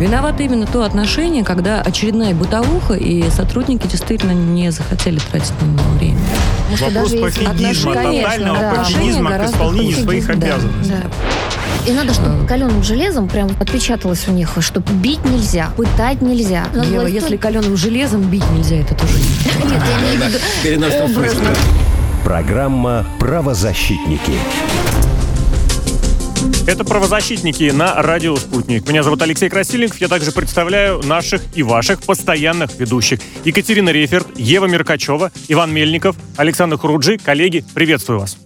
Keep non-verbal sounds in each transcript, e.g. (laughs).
Виновато именно то отношение, когда очередная бытовуха, и сотрудники действительно не захотели тратить на него время. Может, Вопрос пофигизма, тотального да, пофигизма к исполнению своих да, обязанностей. Да. И надо, чтобы каленым железом прям отпечаталось у них, что бить нельзя, пытать нельзя. Ева, если каленым железом бить нельзя, это тоже (laughs) Нет, я образно. Программа «Правозащитники». Это «Правозащитники» на радио «Спутник». Меня зовут Алексей Красильников. Я также представляю наших и ваших постоянных ведущих. Екатерина Реферт, Ева Меркачева, Иван Мельников, Александр Хуруджи. Коллеги, приветствую вас.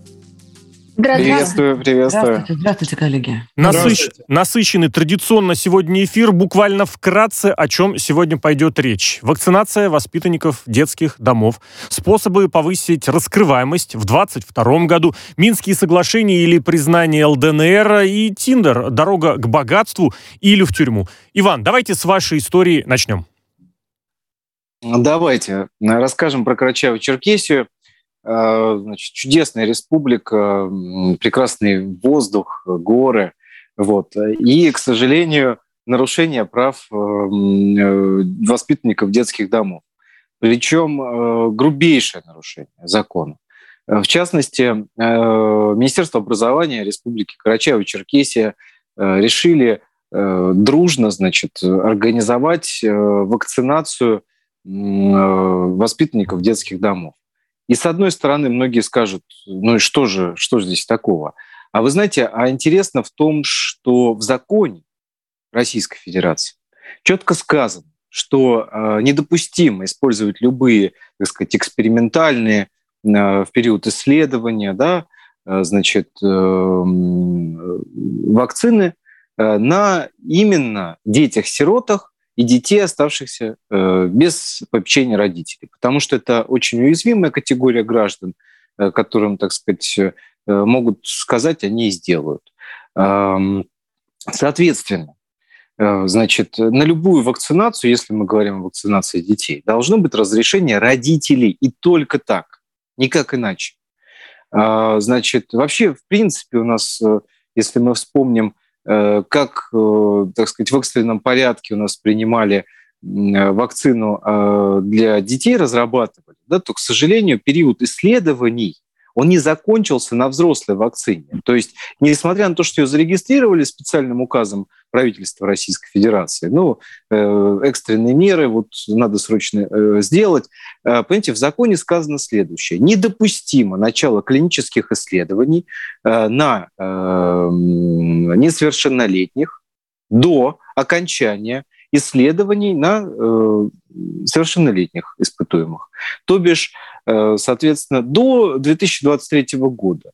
Приветствую, приветствую. Здравствуйте, здравствуйте, коллеги. Насыщ... Здравствуйте. Насыщенный традиционно сегодня эфир. Буквально вкратце, о чем сегодня пойдет речь. Вакцинация воспитанников детских домов. Способы повысить раскрываемость в 2022 году. Минские соглашения или признание ЛДНР и Тиндер. Дорога к богатству или в тюрьму. Иван, давайте с вашей истории начнем. Давайте расскажем про Карачаево-Черкесию. Э, значит, чудесная республика, прекрасный воздух, горы. Вот. И, к сожалению, нарушение прав э, э, воспитанников детских домов. Причем грубейшее нарушение закона. В частности, Министерство образования Республики Карачаево-Черкесия решили дружно значит, организовать вакцинацию воспитанников детских домов. И с одной стороны, многие скажут, ну и что же, что же здесь такого? А вы знаете, а интересно в том, что в законе Российской Федерации четко сказано, что э, недопустимо использовать любые, так сказать, экспериментальные э, в период исследования, да, э, значит, э, вакцины э, на именно детях-сиротах, и детей, оставшихся э, без попечения родителей. Потому что это очень уязвимая категория граждан, э, которым, так сказать, э, могут сказать, они и сделают. Соответственно, значит, на любую вакцинацию, если мы говорим о вакцинации детей, должно быть разрешение родителей, и только так, никак иначе. Значит, вообще, в принципе, у нас, если мы вспомним как, э, так сказать, в экстренном порядке у нас принимали вакцину э, для детей, разрабатывали, да, то, к сожалению, период исследований он не закончился на взрослой вакцине. То есть, несмотря на то, что ее зарегистрировали специальным указом правительства Российской Федерации, ну, э, экстренные меры вот надо срочно э, сделать. Э, понимаете, в законе сказано следующее. Недопустимо начало клинических исследований на несовершеннолетних до окончания исследований на совершеннолетних испытуемых. То бишь, соответственно, до 2023 года.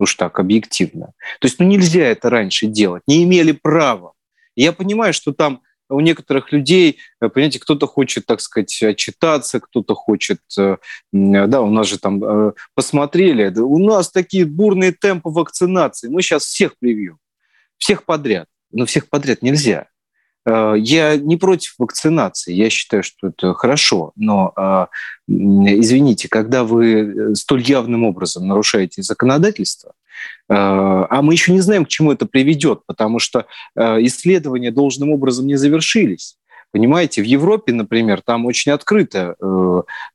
Уж так, объективно. То есть ну, нельзя это раньше делать, не имели права. Я понимаю, что там у некоторых людей, э, понимаете, кто-то хочет, так сказать, отчитаться, кто-то хочет, э, да, у нас же там э, посмотрели, у нас такие бурные темпы вакцинации, мы сейчас всех привьем, всех подряд. Но всех подряд нельзя. Э, я не против вакцинации, я считаю, что это хорошо, но э, извините, когда вы э, столь явным образом нарушаете законодательство, а мы еще не знаем, к чему это приведет, потому что исследования должным образом не завершились. Понимаете, в Европе, например, там очень открыто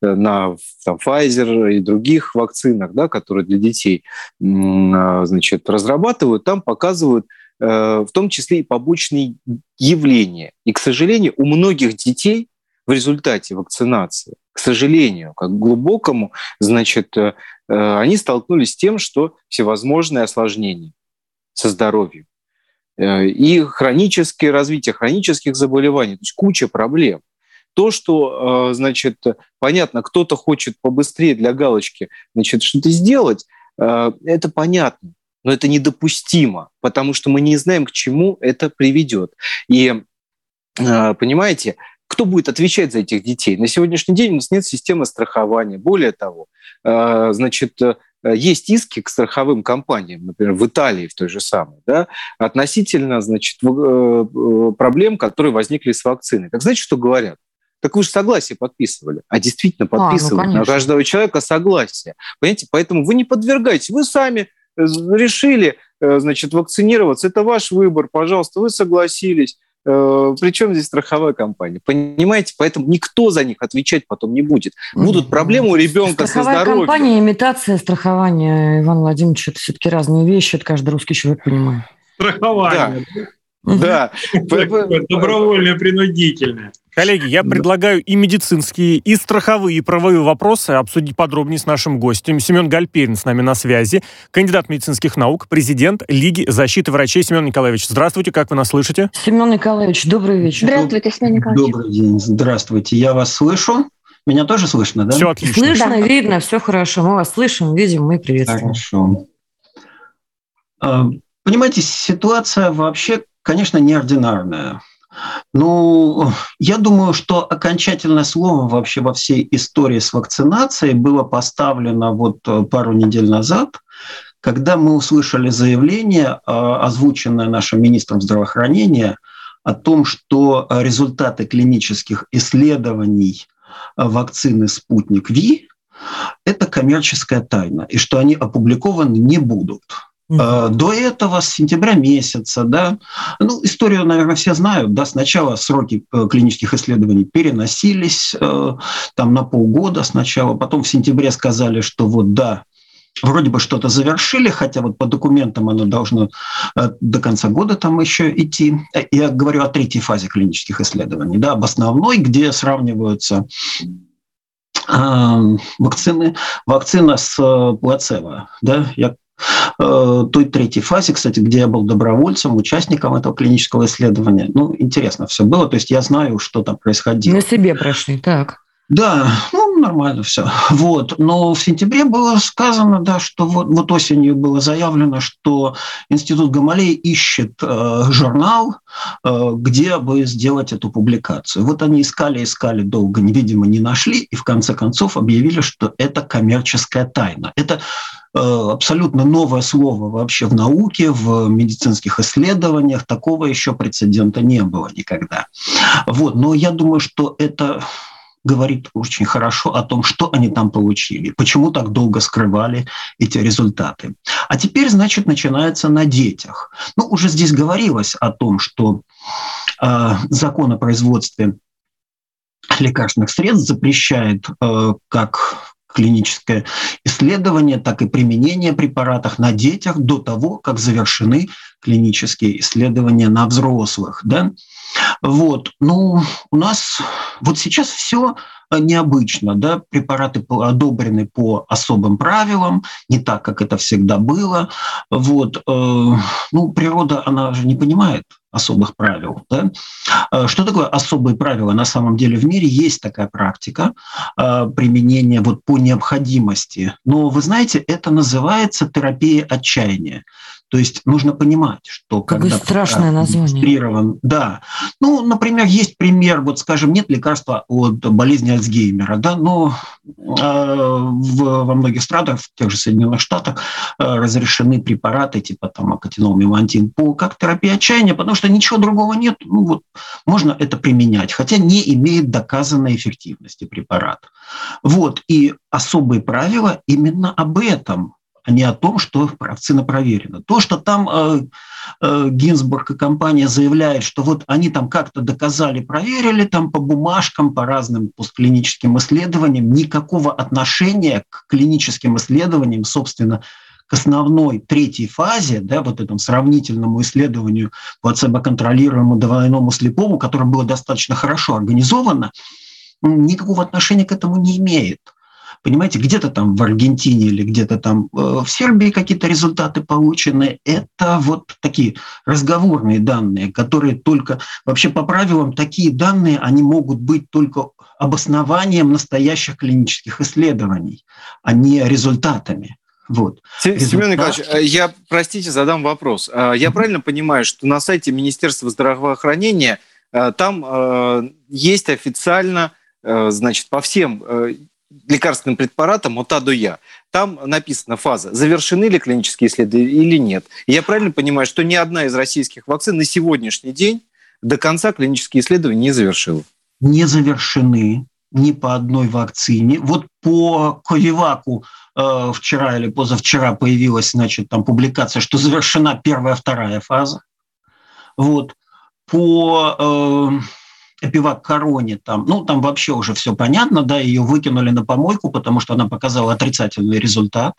на там, Pfizer и других вакцинах, да, которые для детей значит, разрабатывают, там показывают Э, в том числе и побочные явления. И, к сожалению, у многих детей в результате вакцинации, к сожалению, как глубокому, значит, э, э, они столкнулись с тем, что всевозможные осложнения со здоровьем и хроническое развитие хронических заболеваний, то есть куча проблем. То, что, значит, понятно, кто-то хочет побыстрее для галочки, значит, что-то сделать, это понятно но это недопустимо, потому что мы не знаем, к чему это приведет. И а, понимаете, кто будет отвечать за этих детей? На сегодняшний день у нас нет системы страхования. Более того, а, значит, есть иски к страховым компаниям, например, в Италии в той же самой, да, относительно значит, э, проблем, которые возникли с вакциной. Так знаете, что говорят? Так вы же согласие подписывали. А действительно подписывали а, ну, на каждого человека согласие. Понимаете? Поэтому вы не подвергаете. Вы сами решили, э, значит, вакцинироваться, это ваш выбор, пожалуйста, вы согласились. Э, Причем здесь страховая компания? Понимаете? Поэтому никто за них отвечать потом не будет. Будут проблемы у ребенка Страховая со здоровьем. компания, имитация страхования, Иван Владимирович, это все-таки разные вещи, это каждый русский человек понимает. Страхование. Да. Добровольное, принудительное. Коллеги, я предлагаю и медицинские, и страховые, и правовые вопросы обсудить подробнее с нашим гостем. Семен Гальперин с нами на связи, кандидат медицинских наук, президент Лиги защиты врачей. Семен Николаевич, здравствуйте, как вы нас слышите? Семен Николаевич, добрый вечер. Здравствуйте, Семен Николаевич. Добрый день, здравствуйте. Я вас слышу. Меня тоже слышно, да? Все отлично. Слышно, Да. видно, все хорошо. Мы вас слышим, видим, мы приветствуем. Хорошо. А, Понимаете, ситуация вообще, конечно, неординарная. Ну, я думаю, что окончательное слово вообще во всей истории с вакцинацией было поставлено вот э, пару недель назад, когда мы услышали заявление, э, озвученное нашим министром здравоохранения, о том, что результаты клинических исследований э, вакцины «Спутник Ви» – это коммерческая тайна, и что они опубликованы не будут. Э, До этого, с сентября месяца, да, ну, историю, наверное, все знают, да, сначала сроки э, клинических исследований переносились э, там на полгода сначала, потом в сентябре сказали, что вот, да, вроде бы что-то завершили, хотя вот по документам оно должно до конца года там еще идти. Я говорю о третьей фазе клинических исследований, да, об основной, где сравниваются вакцины, вакцина с плацебо, да, я той третьей фазе, кстати, где я был добровольцем, участником этого клинического исследования. Ну, интересно все было, то есть я знаю, что там происходило. На себе прошли, так. Да, ну, нормально все. Вот. Но в сентябре было сказано, да, что вот, вот осенью было заявлено, что Институт Гамалеи ищет э, журнал, э, где бы сделать эту публикацию. Вот они искали, искали долго, видимо, не нашли, и в конце концов объявили, что это коммерческая тайна. Это э, абсолютно новое слово вообще в науке, в медицинских исследованиях. Такого еще прецедента не было никогда. Вот. Но я думаю, что это говорит очень хорошо о том, что они там получили, почему так долго скрывали эти результаты. А теперь, значит, начинается на детях. Ну, уже здесь говорилось о том, что э, закон о производстве лекарственных средств запрещает э, как клиническое исследование, так и применение препаратов на детях до того, как завершены клинические исследования на взрослых. Да? Вот. Ну, у нас вот сейчас все необычно, да, препараты одобрены по особым правилам, не так, как это всегда было. Вот. э, Ну, природа, она же не понимает особых правил. Да? Э, Что такое особые правила? На самом деле в мире есть такая практика э, применения вот по необходимости. Но вы знаете, это называется терапия отчаяния. То есть нужно понимать, что Какое когда страшное название. да. Ну, например, есть пример, вот, скажем, нет лекарства от болезни Альцгеймера, да, но э, в, во многих странах, в тех же Соединенных Штатах, э, разрешены препараты типа там акатинол, мемантин по как терапия отчаяния, потому что ничего другого нет. Ну, вот, можно это применять, хотя не имеет доказанной эффективности препарат. Вот, и особые правила именно об этом, а не о том, что вакцина проверена. То, что там э, э, Гинзбург и компания заявляет, что вот они там как-то доказали, проверили там по бумажкам, по разным постклиническим исследованиям, никакого отношения к клиническим исследованиям, собственно, к основной третьей фазе, да, вот этому сравнительному исследованию плацебо-контролируемому двойному слепому, которое было достаточно хорошо организовано, никакого отношения к этому не имеет. Понимаете, где-то там в Аргентине или где-то там э, в Сербии какие-то результаты получены. Это вот такие разговорные данные, которые только... Вообще по правилам такие данные, они могут быть только обоснованием настоящих клинических исследований, а не результатами. Вот. Семен Николаевич, э, я, простите, задам вопрос. Э, Я правильно понимаю, что на сайте Министерства здравоохранения там есть официально, значит, по всем лекарственным препаратам от А до Я. Там написана фаза, завершены ли клинические исследования или нет. Я правильно понимаю, что ни одна из российских вакцин на сегодняшний день до конца клинические исследования не завершила. не завершены ни по одной вакцине. Вот по Ковиваку э, вчера или позавчера появилась, значит, там публикация, что завершена первая, вторая фаза. Вот. по э, Эпивак Короне, там, ну, там вообще уже все понятно, да, ее выкинули на помойку, потому что она показала отрицательный результат.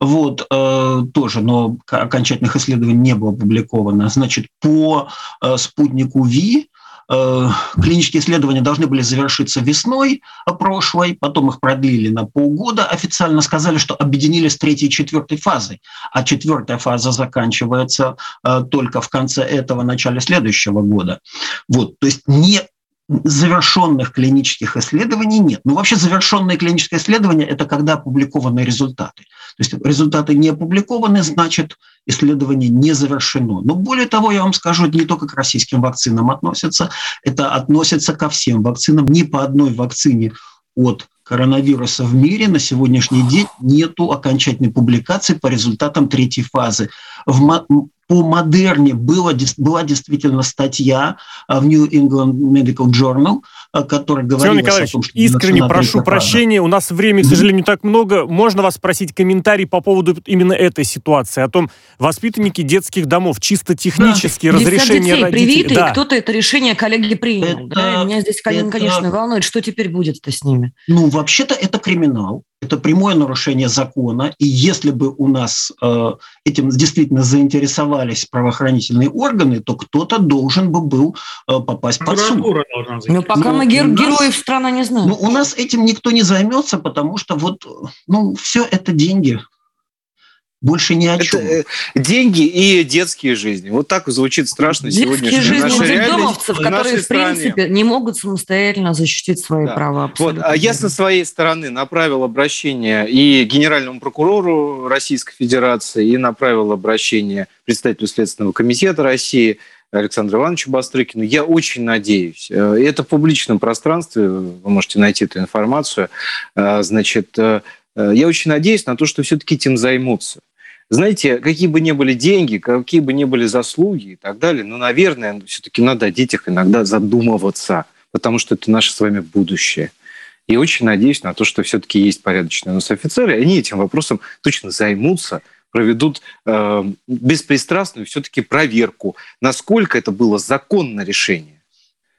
Вот, э, тоже, но окончательных исследований не было опубликовано. Значит, по э, спутнику ВИ клинические исследования должны были завершиться весной прошлой, потом их продлили на полгода, официально сказали, что объединили с третьей и четвертой фазой, а четвертая фаза заканчивается э, только в конце этого, начале следующего года. Вот, то есть не завершенных клинических исследований нет. Ну, вообще завершенные клинические исследования – это когда опубликованы результаты. То есть результаты не опубликованы, значит, исследование не завершено. Но более того, я вам скажу, это не только к российским вакцинам относится, это относится ко всем вакцинам. Ни по одной вакцине от коронавируса в мире на сегодняшний день нету окончательной публикации по результатам третьей фазы. В, по Модерне было, была действительно статья в New England Medical Journal, которая говорила о том, что... искренне прошу прощения, у нас времени, к сожалению, не так много. Можно вас спросить комментарий по поводу именно этой ситуации, о том, воспитанники детских домов, чисто технически да. разрешение детей родителей... привиты, да. кто-то это решение коллеги принял. Это, да? Меня здесь, это, конечно, волнует, что теперь будет-то с ними. Ну, вообще-то это криминал это прямое нарушение закона, и если бы у нас э, этим действительно заинтересовались правоохранительные органы, то кто-то должен бы был э, попасть под суд. Но пока Но мы гер- нас, героев страны не знаем. Ну, у нас этим никто не займется, потому что вот, ну, все это деньги. Больше ни о чем. Это, деньги и детские жизни. Вот так звучит страшно сегодня. Детские жизни наша детдомовцев, которые, в принципе, стране. не могут самостоятельно защитить свои да. права. Вот, а я со своей стороны направил обращение и генеральному прокурору Российской Федерации, и направил обращение представителю Следственного комитета России Александру Ивановичу Бастрыкину. Я очень надеюсь, э, это в публичном пространстве, вы можете найти эту информацию, э, значит, э, я очень надеюсь на то, что все-таки этим займутся. Знаете, какие бы ни были деньги, какие бы ни были заслуги и так далее, но, наверное, все-таки надо о детях иногда задумываться, потому что это наше с вами будущее. И очень надеюсь на то, что все-таки есть порядочные у нас офицеры, они этим вопросом точно займутся, проведут э, беспристрастную все-таки проверку, насколько это было законное решение.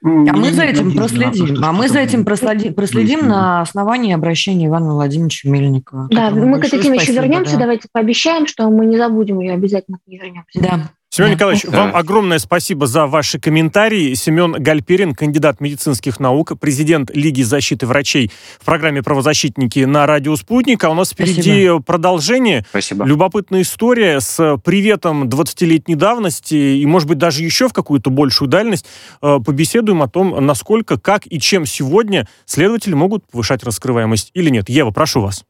А мы за этим проследим. А мы за этим проследим, проследим на основании обращения Ивана Владимировича Мельникова. Да, мы к этой теме еще вернемся. Да. Давайте пообещаем, что мы не забудем ее обязательно к ней вернемся. Да. Семен. Николаевич, да. вам огромное спасибо за ваши комментарии. Семен Гальперин, кандидат медицинских наук, президент Лиги защиты врачей в программе «Правозащитники» на радио «Спутник». А у нас впереди спасибо. продолжение. Спасибо. Любопытная история с приветом 20-летней давности и, может быть, даже еще в какую-то большую дальность. Э, побеседуем о том, насколько, как и чем сегодня следователи могут повышать раскрываемость или нет. Ева, прошу вас.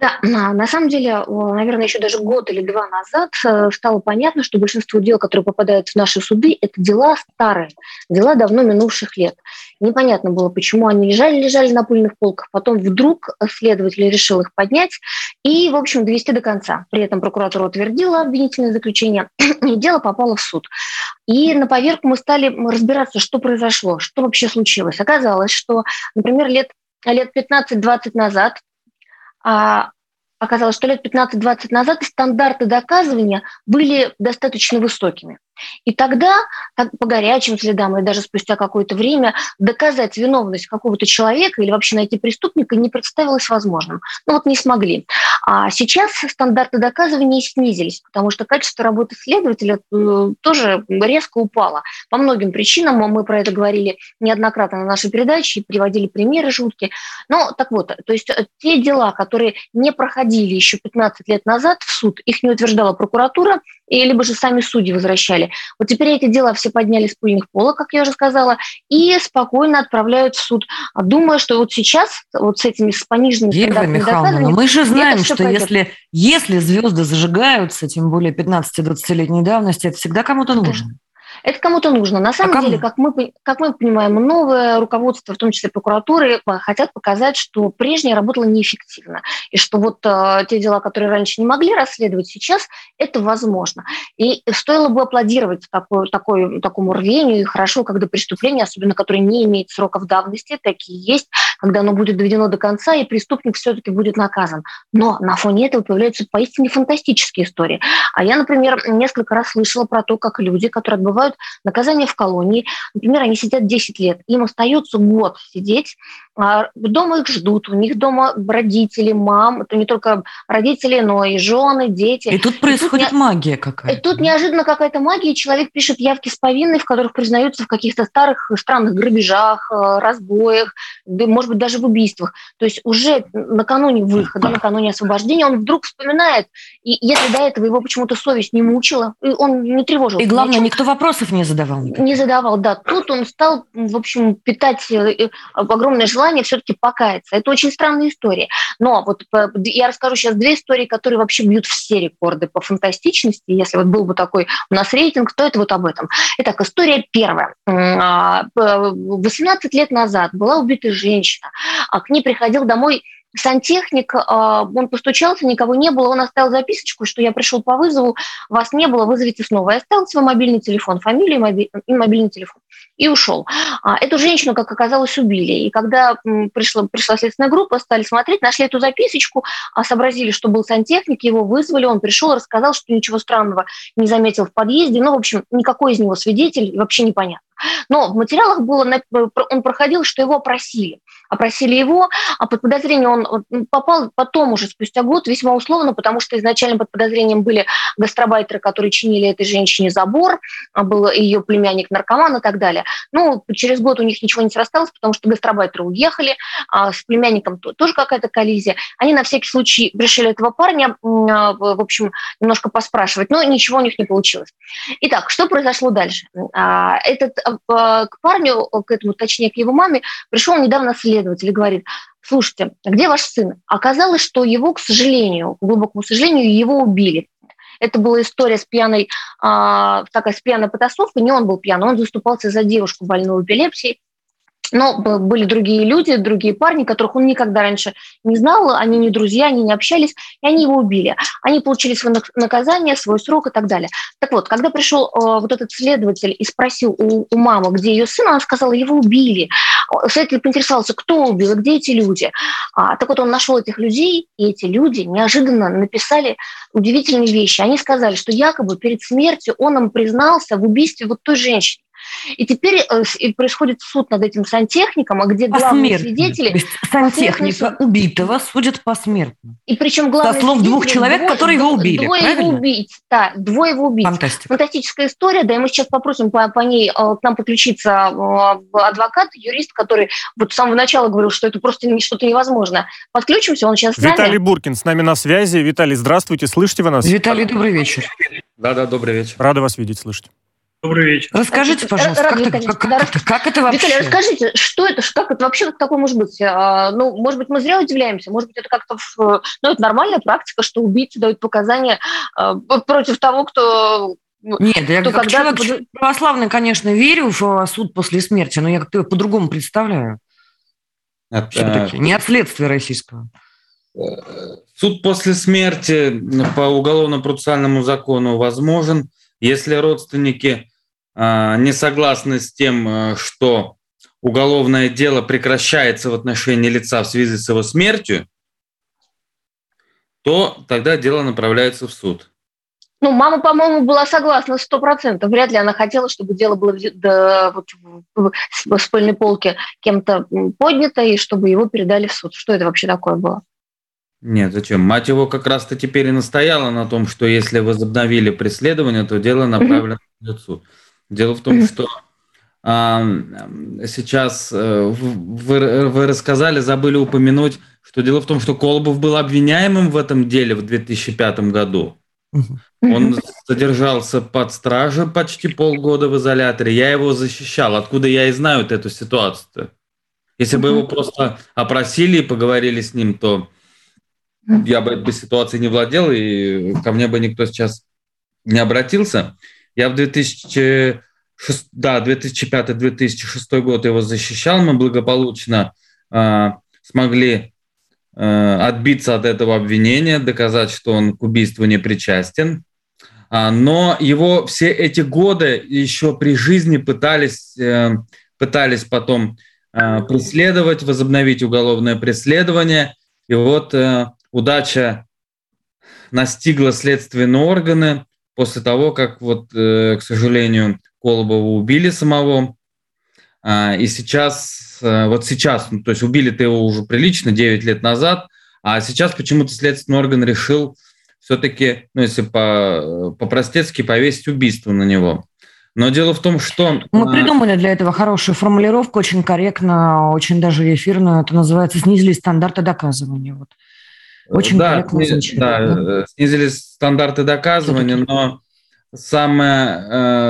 Да, (clears throat) на самом деле, наверное, еще даже год или два назад э, стало понятно, что большинство дел, которые попадают в наши суды, это дела старые, дела давно минувших лет. Непонятно было, почему они лежали, лежали на пыльных полках. Потом вдруг следователь решил их поднять и, в общем, довести до конца. При этом прокуратура утвердила обвинительное заключение, (clears throat) и дело попало в суд. И на поверку мы стали разбираться, что произошло, что вообще случилось. Оказалось, что, например, лет лет 15-20 назад а, оказалось, что лет 15-20 назад стандарты доказывания были достаточно высокими. И тогда, по горячим следам или даже спустя какое-то время, доказать виновность какого-то человека или вообще найти преступника не представилось возможным. Ну вот не смогли. А сейчас стандарты доказывания снизились, потому что качество работы следователя э, тоже резко упало. По многим причинам, мы про это говорили неоднократно на нашей передаче, приводили примеры жуткие. Но так вот, то есть э, те дела, которые не проходили еще 15 лет назад в суд, их не утверждала прокуратура, и либо же сами судьи возвращали. Вот теперь эти дела все подняли с пыльных полок, как я уже сказала, и спокойно отправляют в суд. Думаю, что вот сейчас вот с этими с пониженными Ева Михайловна, но мы же знаем, что если, если звезды зажигаются, тем более 15-20-летней давности, это всегда кому-то нужно. Это кому-то нужно. На самом а деле, как мы, как мы понимаем, новое руководство, в том числе прокуратуры, хотят показать, что прежнее работало неэффективно. И что вот э, те дела, которые раньше не могли расследовать, сейчас это возможно. И стоило бы аплодировать такой, такой, такому рвению. И хорошо, когда преступление, особенно которое не имеет сроков давности, такие есть, когда оно будет доведено до конца, и преступник все-таки будет наказан. Но на фоне этого появляются поистине фантастические истории. А я, например, несколько раз слышала про то, как люди, которые отбывают отбывают наказание в колонии. Например, они сидят 10 лет, им остается год сидеть, а дома их ждут, у них дома родители, мам, это не только родители, но и жены, дети. И тут происходит и тут магия какая-то. И тут неожиданно какая-то магия, и человек пишет явки с повинной, в которых признаются в каких-то старых странных грабежах, э, разбоях, может быть, даже в убийствах. То есть уже накануне выхода, накануне освобождения он вдруг вспоминает, и если до этого его почему-то совесть не мучила, и он не тревожил. И главное, ничего. никто вопросов не задавал. Никаких. Не задавал, да. Тут он стал, в общем, питать э, огромное желание все-таки покаяться. Это очень странная история. Но вот я расскажу сейчас две истории, которые вообще бьют все рекорды по фантастичности. Если вот был бы такой у нас рейтинг, то это вот об этом. Итак, история первая. 18 а, лет назад была убита женщина. А к ней приходил домой сантехник, а, он постучался, никого не было, он оставил записочку, что я пришел по вызову, вас не было, вызовите снова. Я оставил свой мобильный телефон, фамилию и мобильный телефон и ушел. А, эту женщину, как оказалось, убили. И когда пришла, пришла следственная группа, стали смотреть, нашли эту записочку, а, сообразили, что был сантехник, его вызвали, он пришел, рассказал, что ничего странного не заметил в подъезде. Ну, в общем, никакой из него свидетель, вообще непонятно. Но в материалах было, он проходил, что его опросили. Опросили его, а под подозрение он попал потом уже спустя год весьма условно, потому что изначально под подозрением были гастробайтеры, которые чинили этой женщине забор, а был ее племянник наркоман и так далее. Ну, через год у них ничего не срасталось, потому что гастробайтеры уехали, а с племянником тоже какая-то коллизия. Они на всякий случай решили этого парня, а, в общем, немножко поспрашивать, но ничего у них не получилось. Итак, что произошло дальше? А, этот к парню, к этому, точнее, к его маме, пришел недавно следователь и говорит, слушайте, где ваш сын? Оказалось, что его, к сожалению, к глубокому сожалению, его убили. Это была история с пьяной, а, такая с пьяной потасовкой. Не он был пьяный, он заступался за девушку больную эпилепсией. Но были другие люди, другие парни, которых он никогда раньше не знал, они не друзья, они не общались, и они его убили. Они получили свое наказание, свой срок и так далее. Так вот, когда пришел э, вот этот следователь и спросил у, у мамы, где ее сын, она сказала, его убили. Следователь поинтересовался, кто убил, где эти люди. А, так вот, он нашел этих людей, и эти люди неожиданно написали удивительные вещи. Они сказали, что якобы перед смертью он им признался в убийстве вот той женщины. И теперь э, происходит суд над этим сантехником, а где главные свидетели... То есть сантехника убитого судят посмертно. И причем главные Со слов двух человек, двое, которые его убили, Двое правильно? его убийц, да, двое его убийц. Фантастика. Фантастическая история, да, и мы сейчас попросим по, по ней э, к нам подключиться э, адвокат, юрист, который вот с самого начала говорил, что это просто что-то невозможно. Подключимся, он сейчас с нами. Виталий Буркин с нами на связи. Виталий, здравствуйте, слышите вы нас? Виталий, добрый вечер. Да-да, добрый вечер. Рада вас видеть, слышать. Добрый вечер. Расскажите, пожалуйста, как, это, как, как, как, как это вообще? Виталий, расскажите, что это, как это вообще как такое может быть? А, ну, может быть, мы зря удивляемся, может быть, это как-то, ну, это нормальная практика, что убийцы дают показания а, против того, кто нет, я как человек под... православный, конечно, верю в суд после смерти, но я как-то по-другому представляю. Это... Не от следствия российского. Суд после смерти по уголовно-процессуальному закону возможен, если родственники а, не согласны с тем, а, что уголовное дело прекращается в отношении лица в связи с его смертью, то тогда дело направляется в суд. Ну, мама, по-моему, была согласна сто процентов. Вряд ли она хотела, чтобы дело было да, вот, с пыльной полки кем-то поднято, и чтобы его передали в суд. Что это вообще такое было? Нет, зачем? Мать его как раз-то теперь и настояла на том, что если возобновили преследование, то дело направлено в суд. Дело в том, что сейчас э, вы, вы рассказали, забыли упомянуть, что дело в том, что Колобов был обвиняемым в этом деле в 2005 году. Он содержался под стражей почти полгода в изоляторе. Я его защищал. Откуда я и знаю вот эту ситуацию-то? Если бы его просто опросили и поговорили с ним, то я бы этой ситуацией не владел, и ко мне бы никто сейчас не обратился. Я в 2006, да, 2005-2006 год его защищал, мы благополучно э, смогли э, отбиться от этого обвинения, доказать, что он к убийству не причастен. А, но его все эти годы еще при жизни пытались, э, пытались потом преследовать, возобновить уголовное преследование. И вот э, удача настигла следственные органы после того, как, вот, э, к сожалению, Колобова убили самого. А, и сейчас, э, вот сейчас, ну, то есть убили-то его уже прилично, 9 лет назад, а сейчас почему-то следственный орган решил все-таки, ну, если по, по-простецки, повесить убийство на него. Но дело в том, что... Мы придумали для этого хорошую формулировку, очень корректно, очень даже эфирную. Это называется «снизили стандарты доказывания». Вот. Очень да, звучит. Да, да, снизили стандарты доказывания, но самое,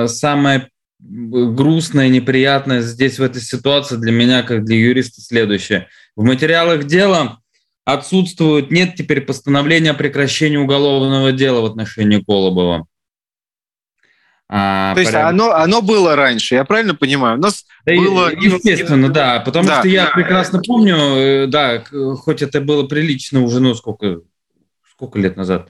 э, самое грустное, неприятное здесь в этой ситуации для меня, как для юриста, следующее. В материалах дела отсутствует, нет теперь постановления о прекращении уголовного дела в отношении Колобова. А, То есть оно, оно было раньше, я правильно понимаю? У нас да, было... Естественно, да, потому да, что я да. прекрасно помню, э, да, хоть это было прилично уже, ну, сколько, сколько лет назад?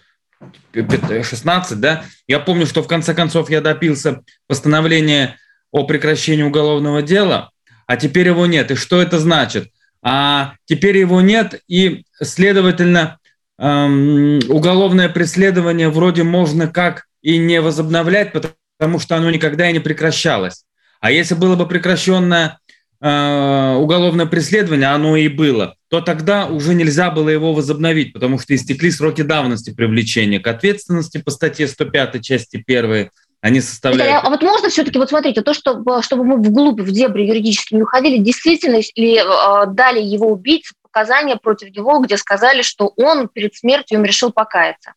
16, да? Я помню, что в конце концов я допился постановления о прекращении уголовного дела, а теперь его нет. И что это значит? А теперь его нет, и, следовательно, эм, уголовное преследование вроде можно как и не возобновлять, потому потому что оно никогда и не прекращалось. А если было бы прекращенное э, уголовное преследование, оно и было, то тогда уже нельзя было его возобновить, потому что истекли сроки давности привлечения к ответственности по статье 105 части 1 они составляют... А вот можно все-таки, вот смотрите, то, что, чтобы мы вглубь, в дебри юридически не уходили, действительно ли э, дали его убийце показания против него, где сказали, что он перед смертью им решил покаяться?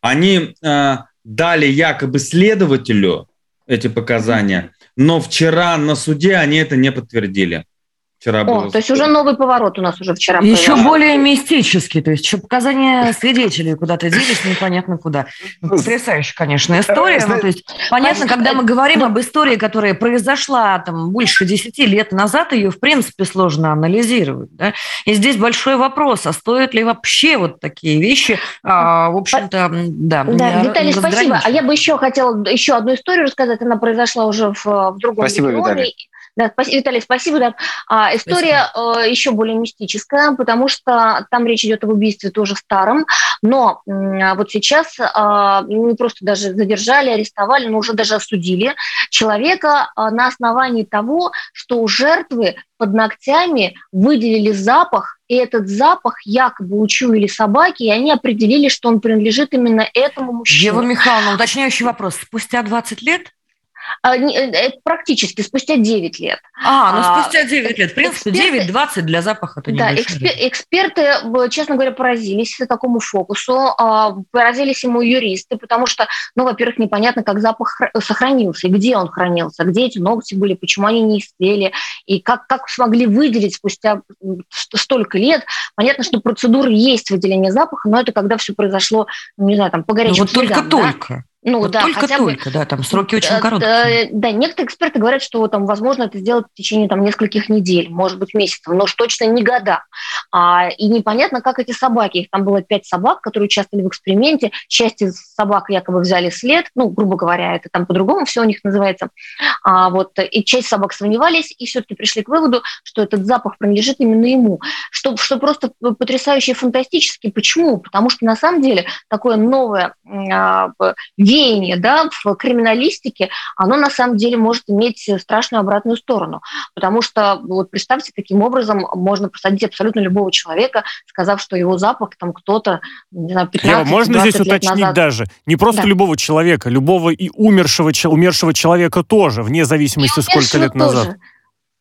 Они э, дали якобы следователю эти показания, но вчера на суде они это не подтвердили. Вчера О, было то есть уже новый поворот у нас уже вчера. Еще произошел. более мистический, то есть еще показания свидетелей куда-то делись (laughs) непонятно куда. Потрясающая, конечно, история. Ну, то есть понятно, когда мы говорим об истории, которая произошла там больше десяти лет назад, ее в принципе сложно анализировать. Да? И здесь большой вопрос, а стоит ли вообще вот такие вещи, а, в общем-то, да. Да, Виталий, спасибо. А я бы еще хотела еще одну историю рассказать. Она произошла уже в, в другом спасибо, регионе. Виталий. Да, спасибо, Виталий, спасибо. Да. А, история спасибо. Э, еще более мистическая, потому что там речь идет об убийстве тоже старом, но э, вот сейчас э, не просто даже задержали, арестовали, но уже даже осудили человека э, на основании того, что у жертвы под ногтями выделили запах, и этот запах якобы учуяли собаки, и они определили, что он принадлежит именно этому мужчине. Ева Михайловна, уточняющий вопрос. Спустя 20 лет? А, э, практически спустя 9 лет. А, ну а, спустя 9 лет. В принципе, 9-20 для запаха это не Да, экспер, эксперты, честно говоря, поразились такому фокусу, а, поразились ему юристы, потому что, ну, во-первых, непонятно, как запах сохранился, где он хранился, где эти ногти были, почему они не истлели, и как, как смогли выделить спустя столько лет. Понятно, что процедуры есть выделение запаха, но это когда все произошло, ну, не знаю, там, по горячим ну, вот только-только. Да? Ну вот да, только, только, бы, да, там сроки очень короткие. Да, да, некоторые эксперты говорят, что там возможно это сделать в течение там нескольких недель, может быть месяцев, но уж точно не года. А, и непонятно, как эти собаки, их там было пять собак, которые участвовали в эксперименте, часть из собак якобы взяли след, ну грубо говоря, это там по-другому все у них называется, а, вот и часть собак сомневались и все-таки пришли к выводу, что этот запах принадлежит именно ему, что что просто потрясающе и фантастически. Почему? Потому что на самом деле такое новое а, веяние да, в криминалистике, оно на самом деле может иметь страшную обратную сторону. Потому что, вот представьте, таким образом можно посадить абсолютно любого человека, сказав, что его запах там кто-то, не знаю, 15 Можно здесь уточнить назад. даже, не просто да. любого человека, любого и умершего, умершего человека тоже, вне зависимости, сколько лет тоже. назад.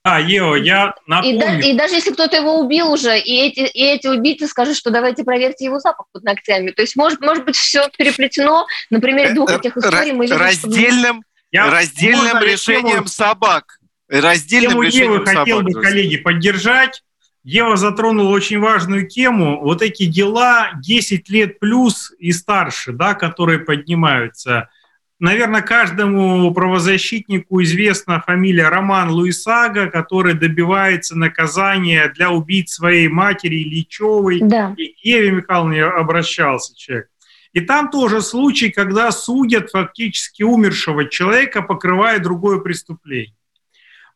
А, Ео, я напомню. И, да, и даже если кто-то его убил уже, и эти, и эти убийцы скажут, что давайте проверьте его запах под ногтями. То есть, может, может быть, все переплетено. На примере двух э, этих историй мы видим, Раздельным, что... раздельным решением тему, собак. Раздельным тему решением Евы собак. хотел бы, коллеги, поддержать. Ева затронула очень важную тему. Вот эти дела 10 лет плюс и старше, да, которые поднимаются – наверное, каждому правозащитнику известна фамилия Роман Луисага, который добивается наказания для убийц своей матери Ильичевой. Да. И к Еве Михайловне обращался человек. И там тоже случай, когда судят фактически умершего человека, покрывая другое преступление.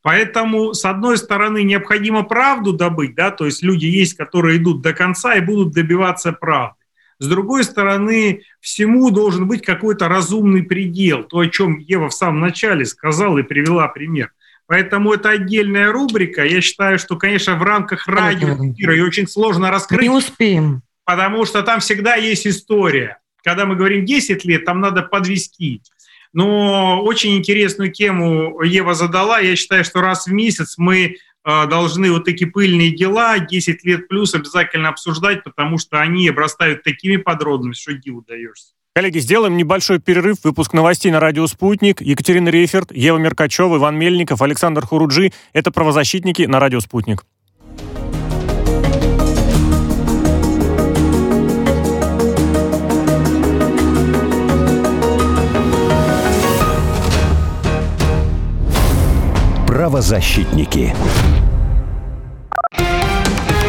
Поэтому, с одной стороны, необходимо правду добыть, да, то есть люди есть, которые идут до конца и будут добиваться правды. С другой стороны, всему должен быть какой-то разумный предел, то, о чем Ева в самом начале сказала и привела пример. Поэтому это отдельная рубрика. Я считаю, что, конечно, в рамках радиоэфира ее очень сложно раскрыть. Не успеем. Потому что там всегда есть история. Когда мы говорим 10 лет, там надо подвести. Но очень интересную тему Ева задала. Я считаю, что раз в месяц мы должны вот такие пыльные дела 10 лет плюс обязательно обсуждать, потому что они обрастают такими подробностями, что диву даешься. Коллеги, сделаем небольшой перерыв. Выпуск новостей на радио «Спутник». Екатерина Рейферт, Ева Меркачева, Иван Мельников, Александр Хуруджи. Это правозащитники на радио «Спутник». Правозащитники.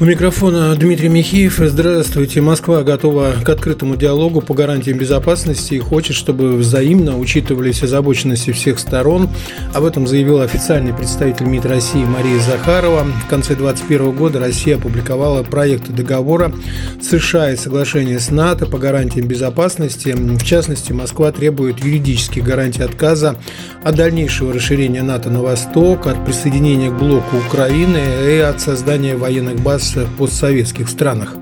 У микрофона Дмитрий Михеев. Здравствуйте. Москва готова к открытому диалогу по гарантиям безопасности и хочет, чтобы взаимно учитывались озабоченности всех сторон. Об этом заявил официальный представитель МИД России Мария Захарова. В конце 2021 года Россия опубликовала проект договора США и соглашение с НАТО по гарантиям безопасности. В частности, Москва требует юридических гарантий отказа от дальнейшего расширения НАТО на восток, от присоединения к блоку Украины и от создания военных баз постсоветских странах.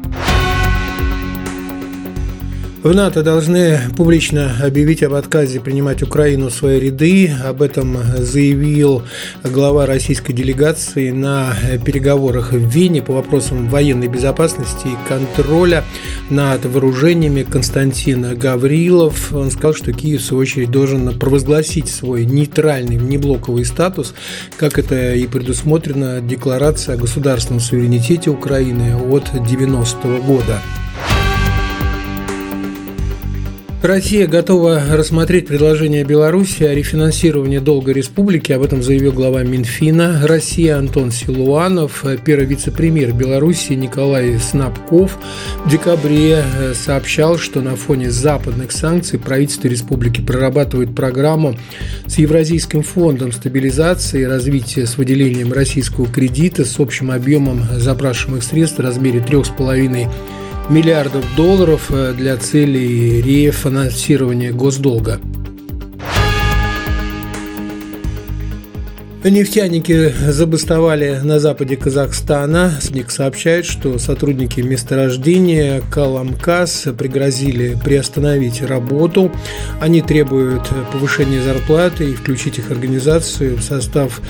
В НАТО должны публично объявить об отказе принимать Украину в свои ряды. Об этом заявил глава российской делегации на переговорах в Вене по вопросам военной безопасности и контроля над вооружениями Константин Гаврилов. Он сказал, что Киев, в свою очередь, должен провозгласить свой нейтральный внеблоковый статус, как это и предусмотрено Декларация о государственном суверенитете Украины от 90 -го года. Россия готова рассмотреть предложение Беларуси о рефинансировании долга республики. Об этом заявил глава Минфина России Антон Силуанов. Первый вице-премьер Беларуси Николай Снабков в декабре э, сообщал, что на фоне западных санкций правительство республики прорабатывает программу с Евразийским фондом стабилизации и развития с выделением российского кредита с общим объемом запрашиваемых средств в размере 3,5 миллиардов долларов э, для целей рефинансирования госдолга. Нефтяники забастовали на западе Казахстана. СНИК сообщает, что сотрудники месторождения Каламкас пригрозили приостановить работу. Они требуют повышения зарплаты и включить их организацию в состав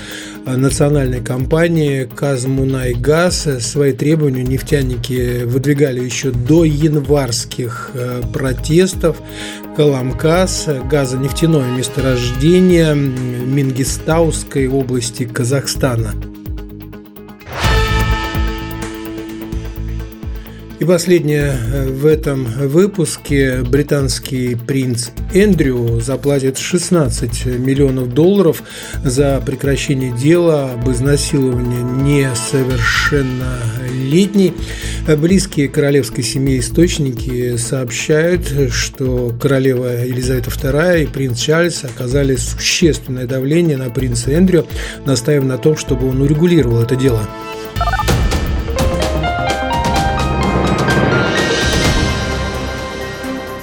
национальной компании «Казмунайгаз». Свои требования нефтяники выдвигали еще до январских э, протестов. Каламкас, газонефтяное месторождение Мингистауской области Казахстана – И последнее э, в этом выпуске британский принц Эндрю заплатит 16 миллионов долларов за прекращение дела об изнасиловании несовершеннолетней. Близкие королевской семье источники сообщают, что королева Елизавета II и принц Чарльз оказали существенное давление на принца Эндрю, настаивая на том, чтобы он урегулировал это дело.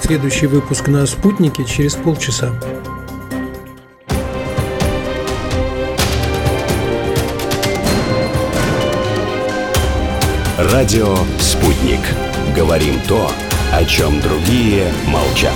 Следующий выпуск на «Спутнике» через полчаса. Радио «Спутник». Говорим то, о чем другие молчат.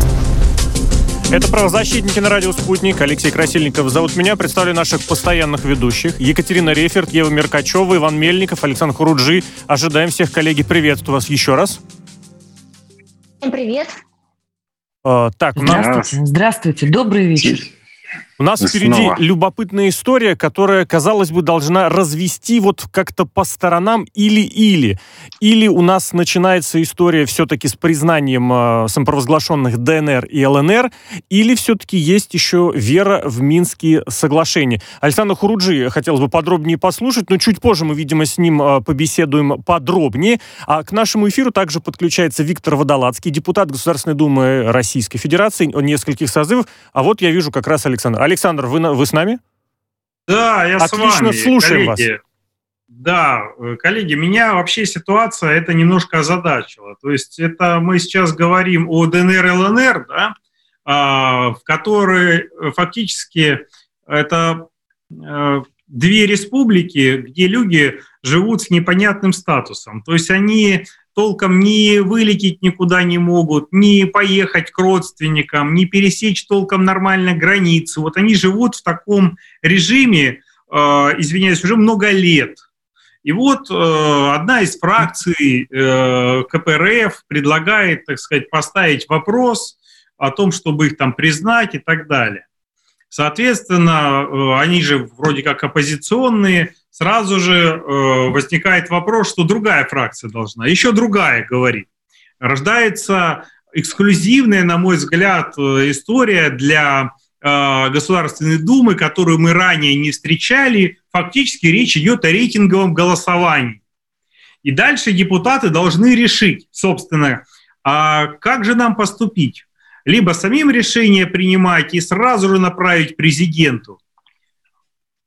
Это правозащитники на радио «Спутник». Алексей Красильников зовут меня. Представлю наших постоянных ведущих. Екатерина Реферт, Ева Меркачева, Иван Мельников, Александр Хуруджи. Ожидаем всех, коллеги. Приветствую вас еще раз. Всем привет. А, так, Здравствуйте. Нас... Здравствуйте. Добрый вечер. У нас Снова. впереди любопытная история, которая, казалось бы, должна развести вот как-то по сторонам или-или. Или у нас начинается история все-таки с признанием э, самопровозглашенных ДНР и ЛНР, или все-таки есть еще вера в Минские соглашения. Александр Хуруджи хотелось бы подробнее послушать, но чуть позже мы, видимо, с ним э, побеседуем подробнее. А к нашему эфиру также подключается Виктор Водолацкий, депутат Государственной Думы Российской Федерации, нескольких созывов. А вот я вижу как раз Александр. Александр, вы, вы с нами? Да, я Отлично, с вами. слушаем коллеги. вас. Да, э, коллеги, меня вообще ситуация это немножко озадачила. То есть это мы сейчас говорим о ДНР и ЛНР, да, а, в которой э, фактически это э, две республики, где люди живут с непонятным статусом. То есть они толком не вылететь никуда не могут, не поехать к родственникам, не пересечь толком нормально границу. Вот они живут в таком режиме, э, извиняюсь, уже много лет. И вот э, одна из фракций э, КПРФ предлагает, так сказать, поставить вопрос о том, чтобы их там признать и так далее. Соответственно, э, они же вроде как оппозиционные, сразу же э, возникает вопрос, что другая фракция должна, еще другая говорит. Рождается эксклюзивная, на мой взгляд, э, история для э, Государственной Думы, которую мы ранее не встречали. Фактически речь идет о рейтинговом голосовании. И дальше депутаты должны решить, собственно, а как же нам поступить? Либо самим решение принимать и сразу же направить президенту,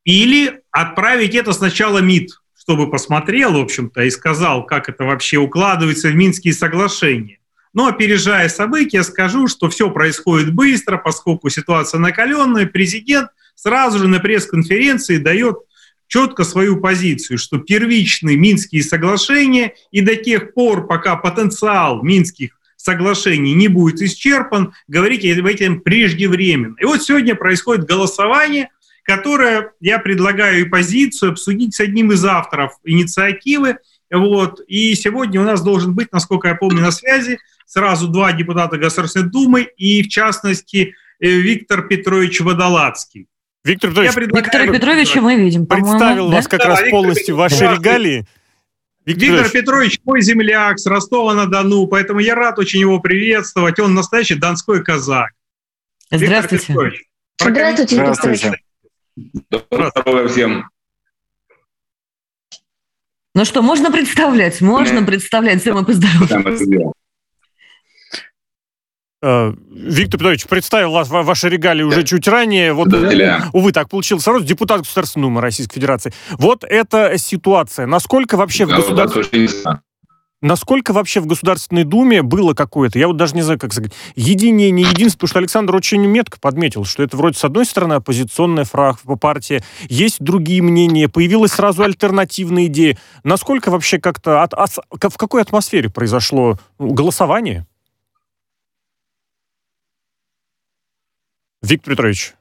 или отправить это сначала МИД, чтобы посмотрел, в общем-то, и сказал, как это вообще укладывается в Минские соглашения. Но опережая события, скажу, что все происходит быстро, поскольку ситуация накаленная. Президент сразу же на пресс-конференции дает четко свою позицию, что первичные Минские соглашения и до тех пор, пока потенциал Минских соглашений не будет исчерпан, говорить об этом преждевременно. И вот сегодня происходит голосование – которое я предлагаю и позицию обсудить с одним из авторов инициативы. Вот. И сегодня у нас должен быть, насколько я помню, на связи сразу два депутата Государственной Думы и, в частности, э, Виктор Петрович Водолацкий. Виктор Петрович, Виктора Петровича мы видим, Представил вас как да, раз Виктор полностью Виктор, ваши регалии. Виктор, Виктор Петрович мой земляк с Ростова-на-Дону, поэтому я рад очень его приветствовать. Он настоящий донской казак. Здравствуйте. Здравствуйте, Виктор Петрович. Доброго здоровья всем. Ну что, можно представлять? Можно Нет. представлять, все мы поздороваемся. Э, Виктор Петрович, представил вас ваши регалии уже да. чуть ранее. Вот, да. увы, так получился сразу. Депутат Государственной Думы Российской Федерации. Вот эта ситуация. Насколько вообще да, в государстве... Насколько вообще в Государственной Думе было какое-то, я вот даже не знаю, как сказать, единение, не единство, потому что Александр очень метко подметил, что это вроде с одной стороны оппозиционная фраг, партия, есть другие мнения, появилась сразу альтернативная идея. Насколько вообще как-то, от, от, в какой атмосфере произошло голосование? Виктор Петрович.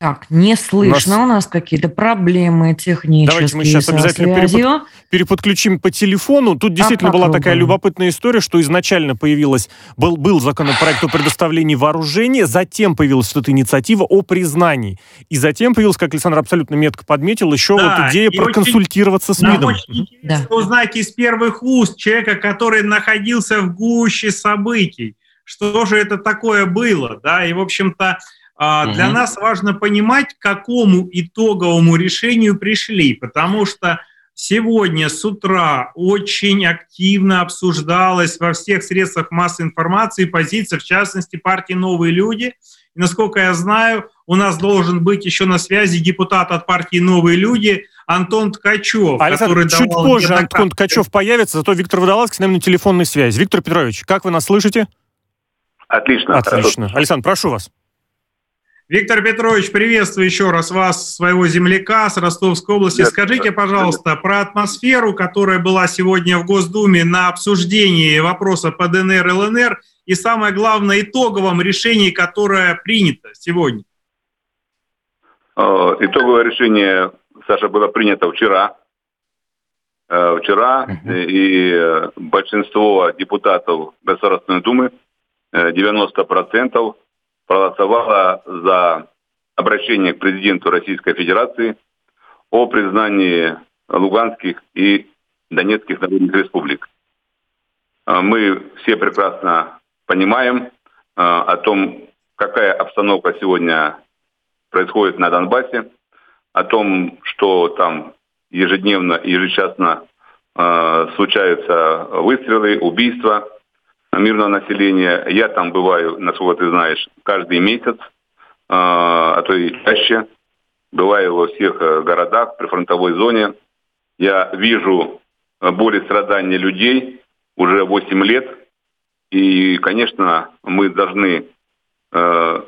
Так, не слышно, у нас, у нас какие-то проблемы технические. Давайте мы сейчас обязательно перепод... переподключим по телефону. Тут действительно а была такая любопытная история, что изначально появилась, был, был законопроект о предоставлении вооружения, затем появилась эта инициатива о признании. И затем появилась, как Александр абсолютно метко подметил, еще да, вот идея проконсультироваться очень, с МИДом. Очень интересно да. узнать из первых уст человека, который находился в гуще событий, что же это такое было, да, и, в общем-то, Угу. Для нас важно понимать, к какому итоговому решению пришли, потому что сегодня с утра очень активно обсуждалась во всех средствах массовой информации позиция, в частности, партии «Новые люди». И, насколько я знаю, у нас должен быть еще на связи депутат от партии «Новые люди» Антон Ткачев. Александр, который чуть позже Антон Ткачев появится, зато Виктор Водолазский с нами на телефонной связи. Виктор Петрович, как вы нас слышите? Отлично. Отлично. Хорошо. Александр, прошу вас. Виктор Петрович, приветствую еще раз вас, своего земляка с Ростовской области. Скажите, пожалуйста, про атмосферу, которая была сегодня в Госдуме на обсуждении вопроса по ДНР и ЛНР, и самое главное, итоговом решении, которое принято сегодня. Э, итоговое решение, Саша, было принято вчера. Э, вчера, и большинство депутатов Государственной Думы, 90%, э, проголосовала за обращение к президенту Российской Федерации о признании Луганских и Донецких народных республик. А, мы все прекрасно понимаем а, о том, какая обстановка сегодня происходит на Донбассе, о том, что там ежедневно и ежечасно э, случаются выстрелы, убийства мирного населения. Я там бываю, насколько ты знаешь, каждый месяц, э, а то и чаще. Бываю во всех городах, при фронтовой зоне. Я вижу боль и страдания людей уже 8 лет. И, конечно, мы должны э,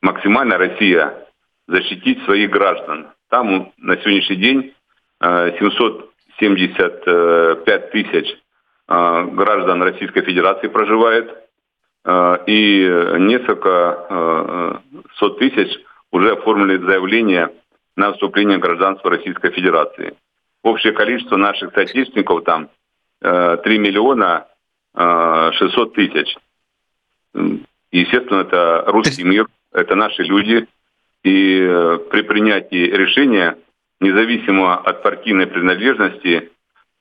максимально Россия защитить своих граждан. Там на сегодняшний день 775 э, тысяч э, граждан Российской Федерации проживает, э, и несколько сот тысяч уже оформили заявление на вступление в гражданство Российской Федерации. Общее количество наших соотечественников там 3 миллиона 600 тысяч. Естественно, это русский мир, это наши люди. И э, при принятии решения, независимо от партийной принадлежности,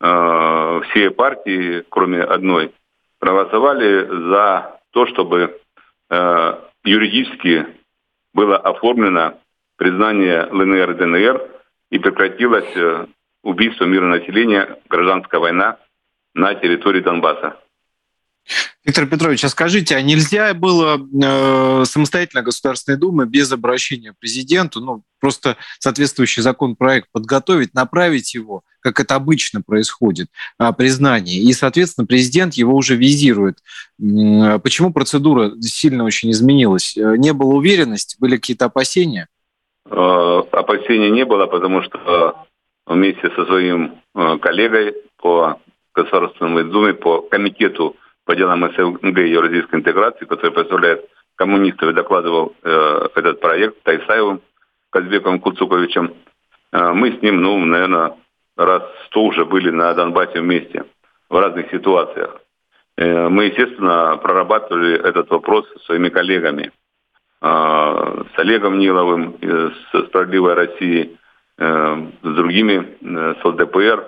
э, все партии, кроме одной, проголосовали за то, чтобы э, юридически было оформлено признание ЛНР и ДНР и прекратилось убийство мирного населения, гражданская война на территории Донбасса. Виктор Петрович, а скажите, а нельзя было э, самостоятельно Государственной Думы без обращения президенту, ну, просто соответствующий законопроект подготовить, направить его, как это обычно происходит, э, признание, и, соответственно, президент его уже визирует. Э, почему процедура сильно очень изменилась? Э, не было уверенности, были какие-то опасения? Э, опасений не было, потому что вместе со своим э, коллегой по Государственной Думе, по комитету по делам СНГ и евразийской интеграции, который представляет коммунистов и докладывал э, этот проект Тайсаевым, Казбеком Куцуковичем. Э, мы с ним, ну, наверное, раз сто уже были на Донбассе вместе в разных ситуациях. Э, мы, естественно, прорабатывали этот вопрос со своими коллегами. Э, с Олегом Ниловым, э, с «Справедливой России», э, с другими, э, с ЛДПР.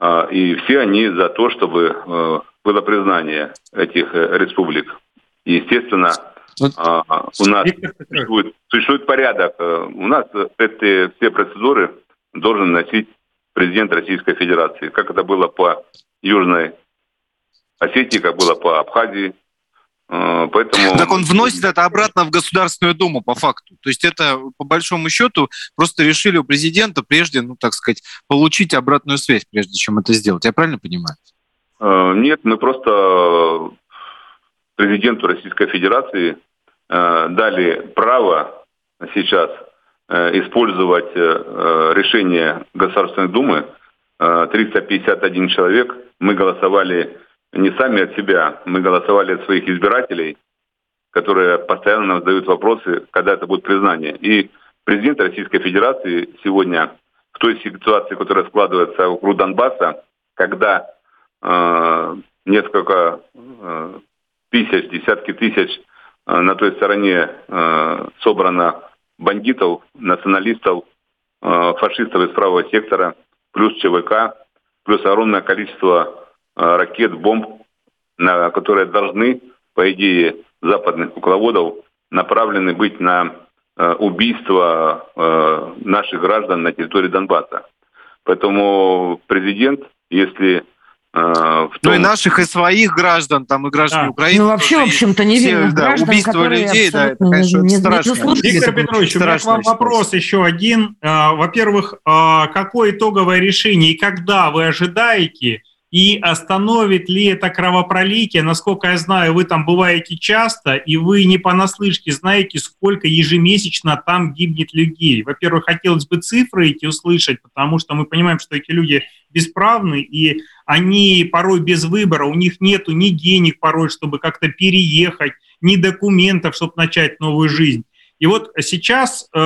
Э, и все они за то, чтобы э, было признание этих э, республик. И, естественно, вот. А, у нас существует, существует порядок. Э, у нас эти все процедуры должен носить президент Российской Федерации. Как это было по Южной Осетии, как было по Абхазии. Э, поэтому... Так он вносит это обратно в Государственную Думу по факту. То есть это, по большому счету, просто решили у президента прежде, ну, так сказать, получить обратную связь, прежде чем это сделать. Я правильно понимаю? Э, нет, мы просто президенту Российской Федерации э, дали право сейчас э, использовать решение Государственной Думы. 351 человек. Мы голосовали не сами от себя, мы голосовали от своих избирателей, которые постоянно нам задают вопросы, когда это будет признание. И президент Российской Федерации сегодня в той ситуации, которая складывается вокруг Донбасса, когда Э, несколько э, тысяч, десятки тысяч э, на той стороне собрано бандитов, националистов, фашистов из правого сектора, плюс ЧВК, плюс огромное количество ракет, бомб, на, которые должны, по идее, западных кукловодов направлены быть на убийство наших граждан на территории Донбасса. Поэтому президент, если том... Ну и наших, и своих граждан, там и граждан да. Украины. Ну вообще, в общем-то, невинных все, граждан, да, убийство людей, да, это, конечно, не, страшно. Виктор Петрович, у меня к вам вопрос еще один. А, во-первых, а, какое итоговое решение и когда вы ожидаете, и остановит ли это кровопролитие? Насколько я знаю, вы там бываете часто, и вы не понаслышке знаете, сколько ежемесячно там гибнет людей. Во-первых, хотелось бы цифры эти услышать, потому что мы понимаем, что эти люди бесправны, и они порой без выбора, у них нету ни денег порой, чтобы как-то переехать, ни документов, чтобы начать новую жизнь. И вот сейчас э,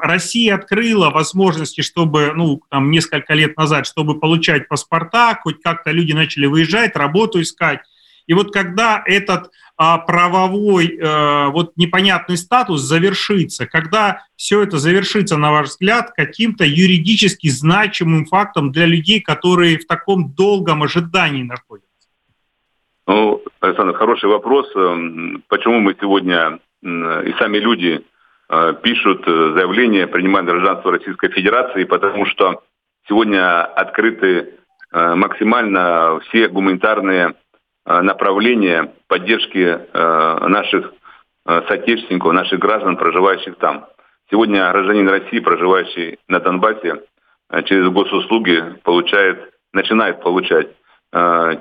Россия открыла возможности, чтобы, ну, там, несколько лет назад, чтобы получать паспорта, хоть как-то люди начали выезжать, работу искать. И вот когда этот а, правовой а, вот непонятный статус завершится, когда все это завершится, на ваш взгляд, каким-то юридически значимым фактом для людей, которые в таком долгом ожидании находятся? Ну, Александр, хороший вопрос. Эм, почему мы сегодня и сами люди пишут э, заявление, принимают гражданство Российской Федерации, потому что сегодня открыты э, максимально все гуманитарные направления поддержки наших соотечественников, наших граждан, проживающих там. Сегодня гражданин России, проживающий на Донбассе, через госуслуги получает, начинает получать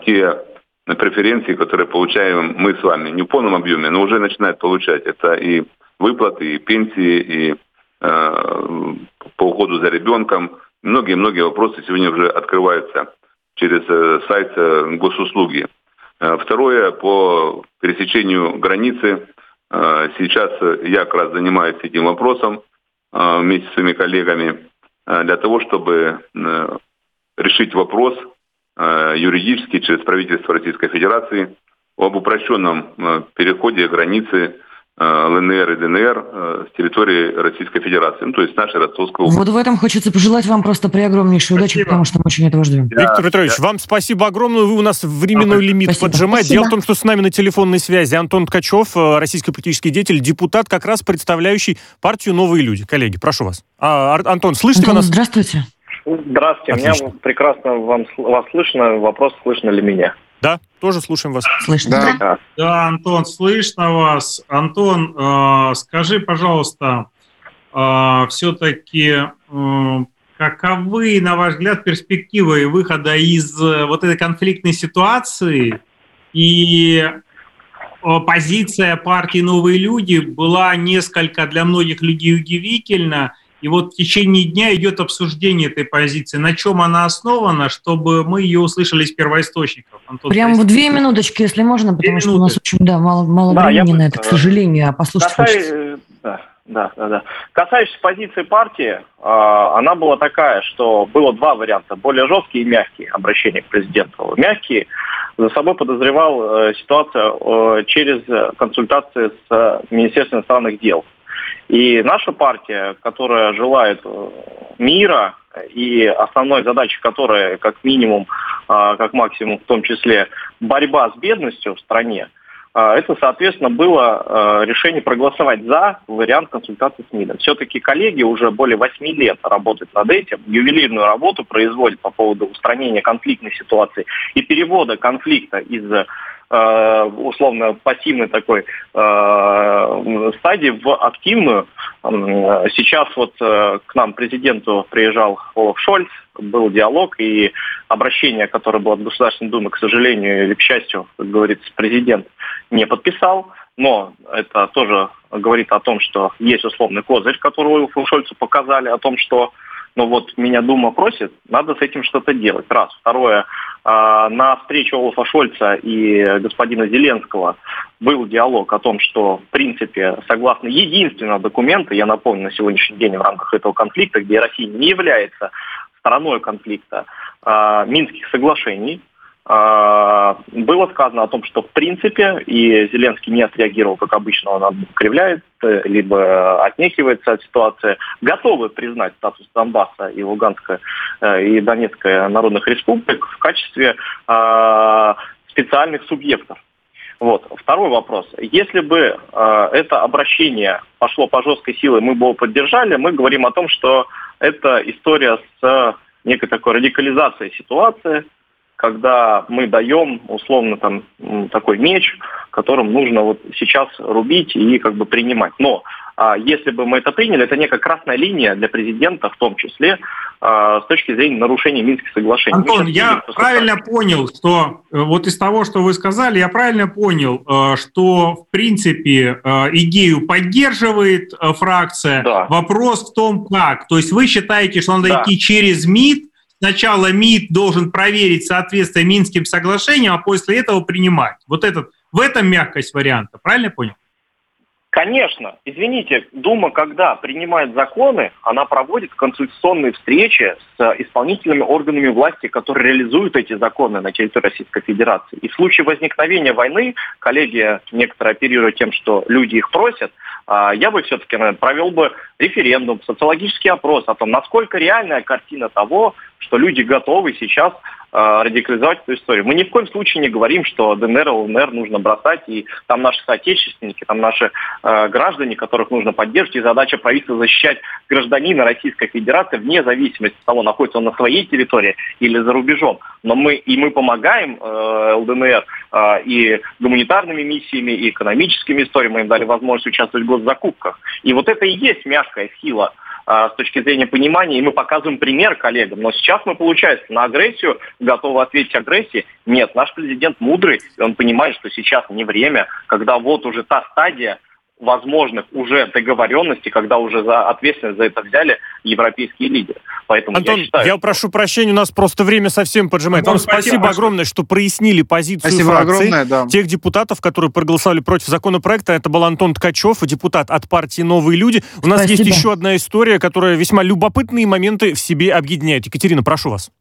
те преференции, которые получаем мы с вами, не в полном объеме, но уже начинает получать. Это и выплаты, и пенсии, и э, по уходу за ребенком. Многие-многие вопросы сегодня уже открываются через э, сайт э, госуслуги. Э, второе, по пересечению границы. Сейчас я как раз занимаюсь этим вопросом вместе с своими коллегами для того, чтобы решить вопрос юридически через правительство Российской Федерации об упрощенном переходе границы ЛНР и ДНР с территории Российской Федерации, ну, то есть нашей Ростовской области. Вот в этом хочется пожелать вам просто при огромнейшей удачи, потому что мы очень этого ждем. Да, Виктор Петрович, да. вам спасибо огромное. Вы у нас временной ага. лимит спасибо. поджимаете. Спасибо. Дело в том, что с нами на телефонной связи Антон Ткачев, российский политический деятель, депутат, как раз представляющий партию «Новые люди». Коллеги, прошу вас. А, Антон, слышите Антон, вы нас? Здравствуйте. Здравствуйте, Отлично. меня прекрасно вам, вас слышно. Вопрос, слышно ли меня? Да, тоже слушаем вас. Слышно. Да, да Антон, слышно вас. Антон, э, скажи, пожалуйста, э, все-таки э, каковы, на ваш взгляд, перспективы выхода из вот этой конфликтной ситуации и позиция партии «Новые люди» была несколько для многих людей удивительна. И вот в течение дня идет обсуждение этой позиции. На чем она основана, чтобы мы ее услышали из первоисточников? Антон Прям в две минуточки, если можно, потому что у нас очень да, мало, мало да, времени на это, к сожалению, а послушать касаюсь, хочется. Да, да, да, да. Касающись позиции партии, а, она была такая, что было два варианта, более жесткие и мягкие обращения к президенту. Мягкие за собой подозревал э, ситуацию э, через консультации с Министерством иностранных дел. И наша партия, которая желает э, мира и основной задачей которой, как минимум, а, как максимум, в том числе борьба с бедностью в стране, а, это, соответственно, было э, решение проголосовать за вариант консультации с МИДом. Все-таки коллеги уже более 8 лет работают над этим, ювелирную работу производят по поводу устранения конфликтной ситуации и перевода конфликта из условно пассивной такой э, стадии в активную. Сейчас вот э, к нам президенту приезжал Олаф Шольц, был диалог и обращение, которое было от Государственной Думы, к сожалению или к счастью, как говорится, президент не подписал. Но это тоже говорит о том, что есть условный козырь, который Шольцу показали, о том, что ну вот меня Дума просит, надо с этим что-то делать. Раз. Второе, а, на встрече Олафа Шольца и господина Зеленского был диалог о том, что, в принципе, согласно единственного документа, я напомню, на сегодняшний день в рамках этого конфликта, где Россия не является стороной конфликта, а, Минских соглашений, было сказано о том, что в принципе, и Зеленский не отреагировал, как обычно, он кривляет, либо отнекивается от ситуации, готовы признать статус Донбасса и Луганска э, и Донецкой народных республик в качестве а, специальных субъектов. Вот. Второй вопрос. Если бы э, это обращение пошло по жесткой силе, мы бы его поддержали, мы говорим о том, что это история с некой такой радикализацией ситуации, когда мы даем условно там такой меч, которым нужно вот сейчас рубить и как бы принимать. Но а, если бы мы это приняли, это некая красная линия для президента в том числе а, с точки зрения нарушения Минских соглашений. Антон, я правильно так. понял, что э, вот из того, что вы сказали, я правильно понял, э, что в принципе э, идею поддерживает фракция. Да. Вопрос в том, как. То есть вы считаете, что надо да. идти через МИД, сначала МИД должен проверить соответствие Минским соглашениям, а после этого принимать. Вот этот, в этом мягкость варианта, правильно я понял? Конечно, извините, Дума, когда принимает законы, она проводит консультационные встречи с исполнительными органами власти, которые реализуют эти законы на территории Российской Федерации. И в случае возникновения войны, коллеги некоторые оперируют тем, что люди их просят, а, я бы все-таки провел бы референдум, социологический опрос о том, насколько реальная картина того, что люди готовы сейчас Э, радикализовать эту историю. Мы ни в коем случае не говорим, что ДНР, ЛНР нужно бросать, и там наши соотечественники, там наши э, граждане, которых нужно поддерживать, и задача правительства защищать гражданина Российской Федерации вне зависимости от того, находится он на своей территории или за рубежом. Но мы и мы помогаем э, ЛДНР э, и гуманитарными миссиями, и экономическими историями, мы им дали возможность участвовать в госзакупках. И вот это и есть мягкая сила а, с точки зрения понимания, и мы показываем пример коллегам. Но сейчас мы, получается, на агрессию готовы ответить агрессией. Нет, наш президент мудрый, и он понимает, что сейчас не время, когда вот уже та стадия, возможных уже договоренностей, когда уже за ответственность за это взяли европейские лидеры. Поэтому Антон, я, считаю, я прошу прощения, у нас просто время совсем поджимает. Антон, Вам спасибо, спасибо огромное, что прояснили позицию спасибо фракции, огромное, да. тех депутатов, которые проголосовали против законопроекта. Это был Антон Ткачев, депутат от партии «Новые люди». У нас спасибо. есть еще одна история, которая весьма любопытные моменты в себе объединяет. Екатерина, прошу вас.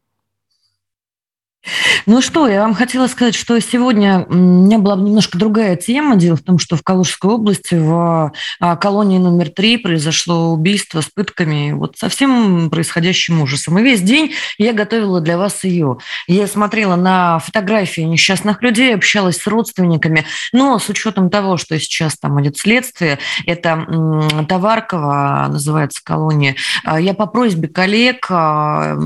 Ну что, я вам хотела сказать, что сегодня у меня была немножко другая тема. Дело в том, что в Калужской области в а, колонии номер три произошло убийство с пытками, вот совсем происходящим ужасом. И весь день я готовила для вас ее. Я смотрела на фотографии несчастных людей, общалась с родственниками, но с учетом того, что сейчас там идет следствие, это Товарково, называется колония, а, я по просьбе коллег а,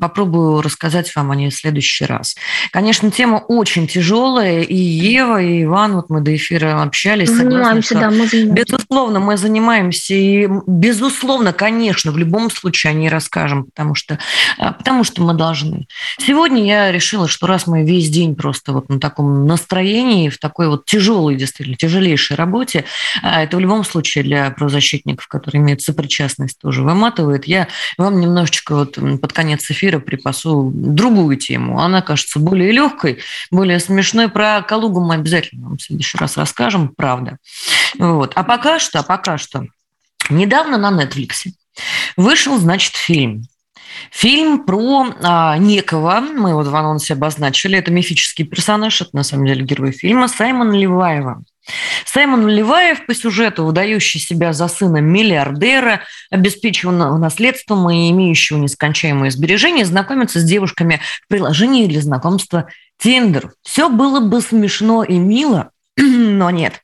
попробую рассказать вам о ней следующий следующий раз. Конечно, тема очень тяжелая, и Ева, и Иван, вот мы до эфира общались. Занимаемся, да, мы занимаемся. Безусловно, мы занимаемся, и безусловно, конечно, в любом случае о ней расскажем, потому что, а, потому что мы должны. Сегодня я решила, что раз мы весь день просто вот на таком настроении, в такой вот тяжелой, действительно, тяжелейшей работе, а, это в любом случае для правозащитников, которые имеют сопричастность, тоже выматывает, я вам немножечко вот под конец эфира припасу другую тему она кажется более легкой, более смешной. Про Калугу мы обязательно вам в следующий раз расскажем, правда. Вот. А пока что, а пока что, недавно на Netflix вышел, значит, фильм Фильм про а, некого, мы его в анонсе обозначили, это мифический персонаж, это на самом деле герой фильма, Саймон Леваева. Саймон Леваев по сюжету, выдающий себя за сына миллиардера, обеспеченного наследством и имеющего нескончаемые сбережения, знакомится с девушками в приложении для знакомства Тиндер. Все было бы смешно и мило, (clears throat) но нет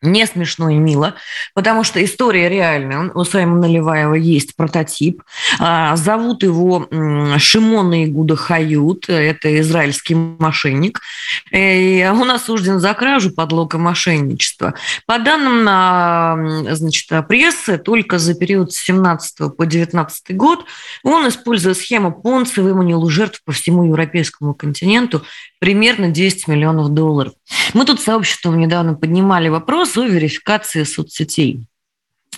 не смешно и мило, потому что история реальная. У Саймона Леваева есть прототип. А, зовут его Шимон Игуда Хают. Это израильский мошенник. И он осужден за кражу, подлог и мошенничество. По данным на, значит, прессы, только за период с 17 по 19 год он, используя схему Понца, выманил жертв по всему европейскому континенту примерно 10 миллионов долларов. Мы тут сообществом недавно поднимали вопрос о верификации соцсетей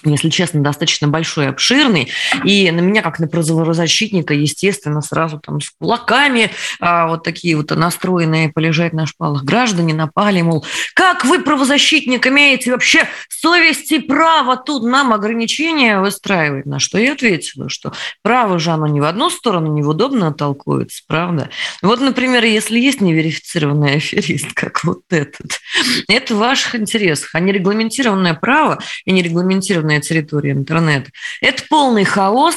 если честно, достаточно большой, обширный. И на меня, как на правозащитника, естественно, сразу там с кулаками а, вот такие вот настроенные полежать на шпалах граждане напали, мол, как вы, правозащитник, имеете вообще совесть и право тут нам ограничения выстраивать? На что я ответила, что право же оно не в одну сторону, неудобно толкуется, правда? Вот, например, если есть неверифицированный аферист, как вот этот, это в ваших интересах, а нерегламентированное право и нерегламентированное свободная территория интернета. Это полный хаос,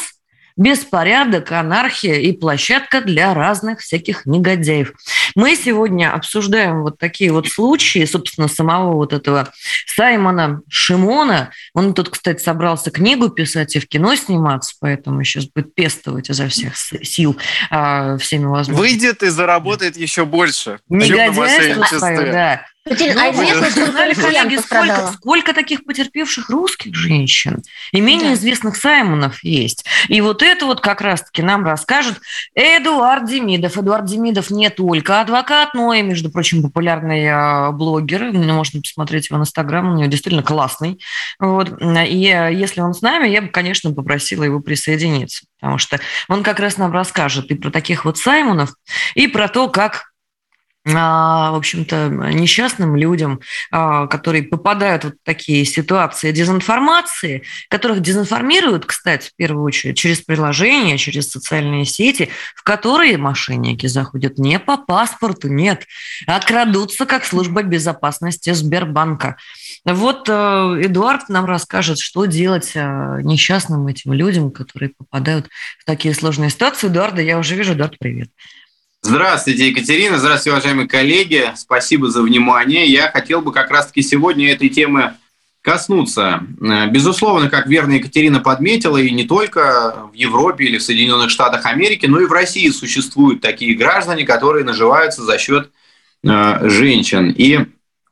беспорядок, анархия и площадка для разных всяких негодяев. Мы сегодня обсуждаем вот такие вот случаи, собственно, самого вот этого Саймона Шимона. Он тут, кстати, собрался книгу писать и в кино сниматься, поэтому сейчас будет пестовать изо всех сил а, всеми возможными. Выйдет и заработает еще больше. Негодяйство да. А известно, сколько, коллеги, сколько, сколько таких потерпевших русских женщин и менее да. известных Саймонов есть. И вот это вот как раз-таки нам расскажет Эдуард Демидов. Эдуард Демидов не только адвокат, но и, между прочим, популярный а, блогер. Можно посмотреть его в Инстаграм, у него действительно классный. Вот. И а, если он с нами, я бы, конечно, попросила его присоединиться, потому что он как раз нам расскажет и про таких вот Саймонов, и про то, как в общем-то, несчастным людям, а, которые попадают в такие ситуации дезинформации, которых дезинформируют, кстати, в первую очередь, через приложения, через социальные сети, в которые мошенники заходят не по паспорту, нет, а крадутся как служба безопасности Сбербанка. Вот э, Эдуард нам расскажет, что делать э, несчастным этим людям, которые попадают в такие сложные ситуации. Эдуарда, я уже вижу. Эдуард, привет. Здравствуйте, Екатерина. Здравствуйте, уважаемые коллеги. Спасибо за внимание. Я хотел бы как раз-таки сегодня этой темы коснуться. Э, безусловно, как верно Екатерина подметила, и не только в Европе или в Соединенных Штатах Америки, но и в России существуют такие граждане, которые наживаются за счет э, женщин. И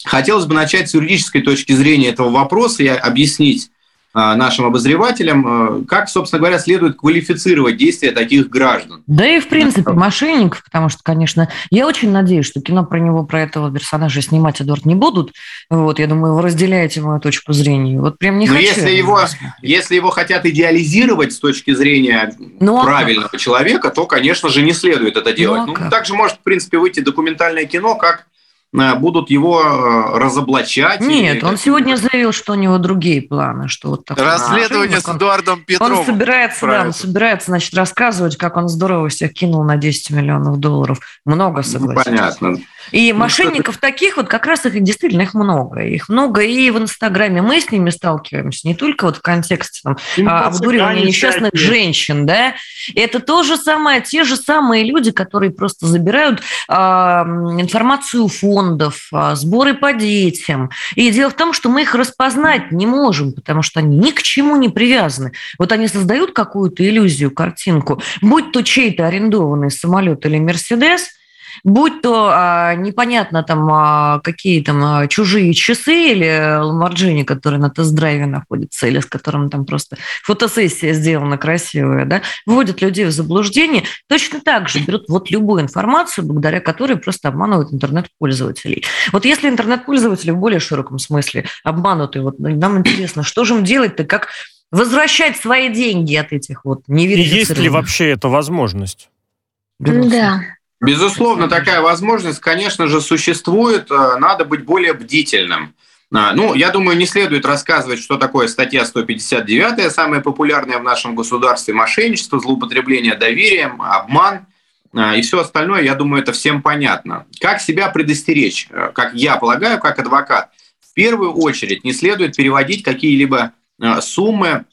хотелось бы начать с юридической точки зрения этого вопроса и объяснить, нашим обозревателям, э, как, собственно говоря, следует квалифицировать действия таких граждан. Да и, в принципе, мошенников, потому что, конечно, я очень надеюсь, что кино про него, про этого персонажа снимать, Эдуард, не будут. Вот, я думаю, вы разделяете мою точку зрения. Вот прям не Но хочу. Если его, если его хотят идеализировать с точки зрения ну, а правильного как? человека, то, конечно же, не следует это делать. Ну, а ну, также может, в принципе, выйти документальное кино, как Э, будут его э, разоблачать? Нет, он сегодня заявил, что у него другие планы. Что вот такое Расследование с Эдуардом Петровым. Он собирается, да, он собирается, значит, рассказывать, как он здорово всех кинул на 10 миллионов долларов. Много, ну, согласен. понятно. И ну, мошенников что таких вот как раз их действительно их много. Их много и в Инстаграме. Мы с ними сталкиваемся не только вот в контексте там, а, обдуривания несчастных всякие. женщин, да. Это то же самое, те же самые люди, которые просто забирают а, информацию фондов, а, сборы по детям. И дело в том, что мы их распознать не можем, потому что они ни к чему не привязаны. Вот они создают какую-то иллюзию, картинку, будь то чей-то арендованный самолет или Мерседес – будь то а, непонятно там а, какие там а, чужие часы или Ламборджини, который на тест-драйве находится, или с которым там просто фотосессия сделана красивая, да, вводят людей в заблуждение, точно так же берут вот любую информацию, благодаря которой просто обманывают интернет-пользователей. Вот если интернет-пользователи в более широком смысле обмануты, вот нам интересно, что же им делать-то, как возвращать свои деньги от этих вот неверифицированных. Есть ли вообще эта возможность? Да. Безусловно, такая возможность, конечно же, существует. Э, надо быть более бдительным. А, ну, я думаю, не следует рассказывать, что такое статья 159, самая популярная в нашем государстве, мошенничество, злоупотребление доверием, обман а, и все остальное, я думаю, это всем понятно. Как себя предостеречь, э, как я полагаю, как адвокат? В первую очередь не следует переводить какие-либо э, суммы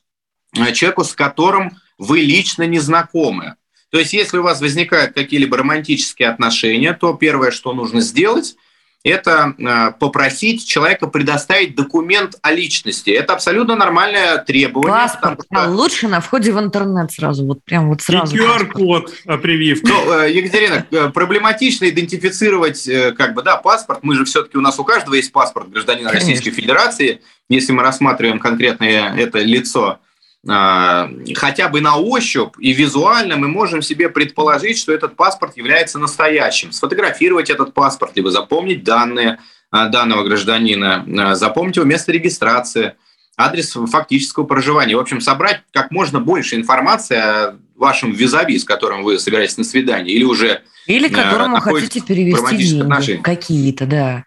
человеку, с которым вы лично не знакомы. То есть, если у вас возникают какие-либо романтические отношения, то первое, что нужно сделать, это э, попросить человека предоставить документ о личности. Это абсолютно нормальное требование. Паспорт. Что... А лучше на входе в интернет сразу, вот прям вот сразу. И QR-код, прививка. Ну, э, Екатерина, э, проблематично идентифицировать, как бы, да, паспорт. Мы же все-таки, у нас у каждого есть паспорт гражданина Конечно. Российской Федерации, если мы рассматриваем конкретное это лицо. А, хотя бы на ощупь и визуально мы можем себе предположить, что этот паспорт является настоящим. Сфотографировать этот паспорт, либо запомнить данные а, данного гражданина, а, запомнить его место регистрации, адрес фактического проживания. В общем, собрать как можно больше информации о вашем визави, с которым вы собираетесь на свидание, или уже Или которому хотите перевести деньги какие-то, да.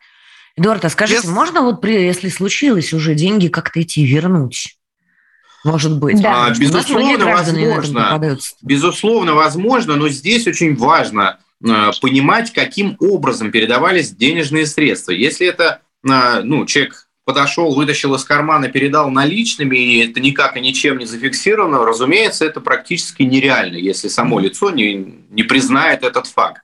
Эдуард, а скажите, yes. можно вот, при, если случилось уже деньги, как-то идти вернуть? Может быть. Да. А, безусловно, возможно. Безусловно, возможно, но здесь очень важно э, понимать, каким образом передавались денежные средства. Если это э, ну, человек подошел, вытащил из кармана, передал наличными, и это никак и ничем не зафиксировано, разумеется, это практически нереально, если само лицо не, не признает этот факт.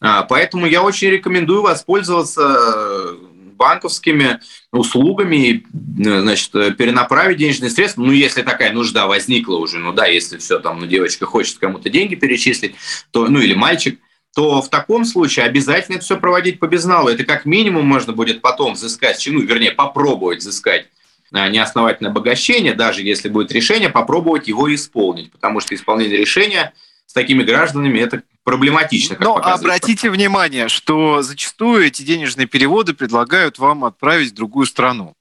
А, поэтому я очень рекомендую воспользоваться э, банковскими услугами, значит, перенаправить денежные средства, ну, если такая нужда возникла уже, ну да, если все там, ну, девочка хочет кому-то деньги перечислить, то, ну, или мальчик, то в таком случае обязательно это все проводить по безналу. Это как минимум можно будет потом взыскать, ну, вернее, попробовать взыскать а, неосновательное обогащение, даже если будет решение, попробовать его исполнить, потому что исполнение решения с такими гражданами это проблематично. Но обратите внимание, что зачастую эти денежные переводы предлагают вам отправить в другую страну.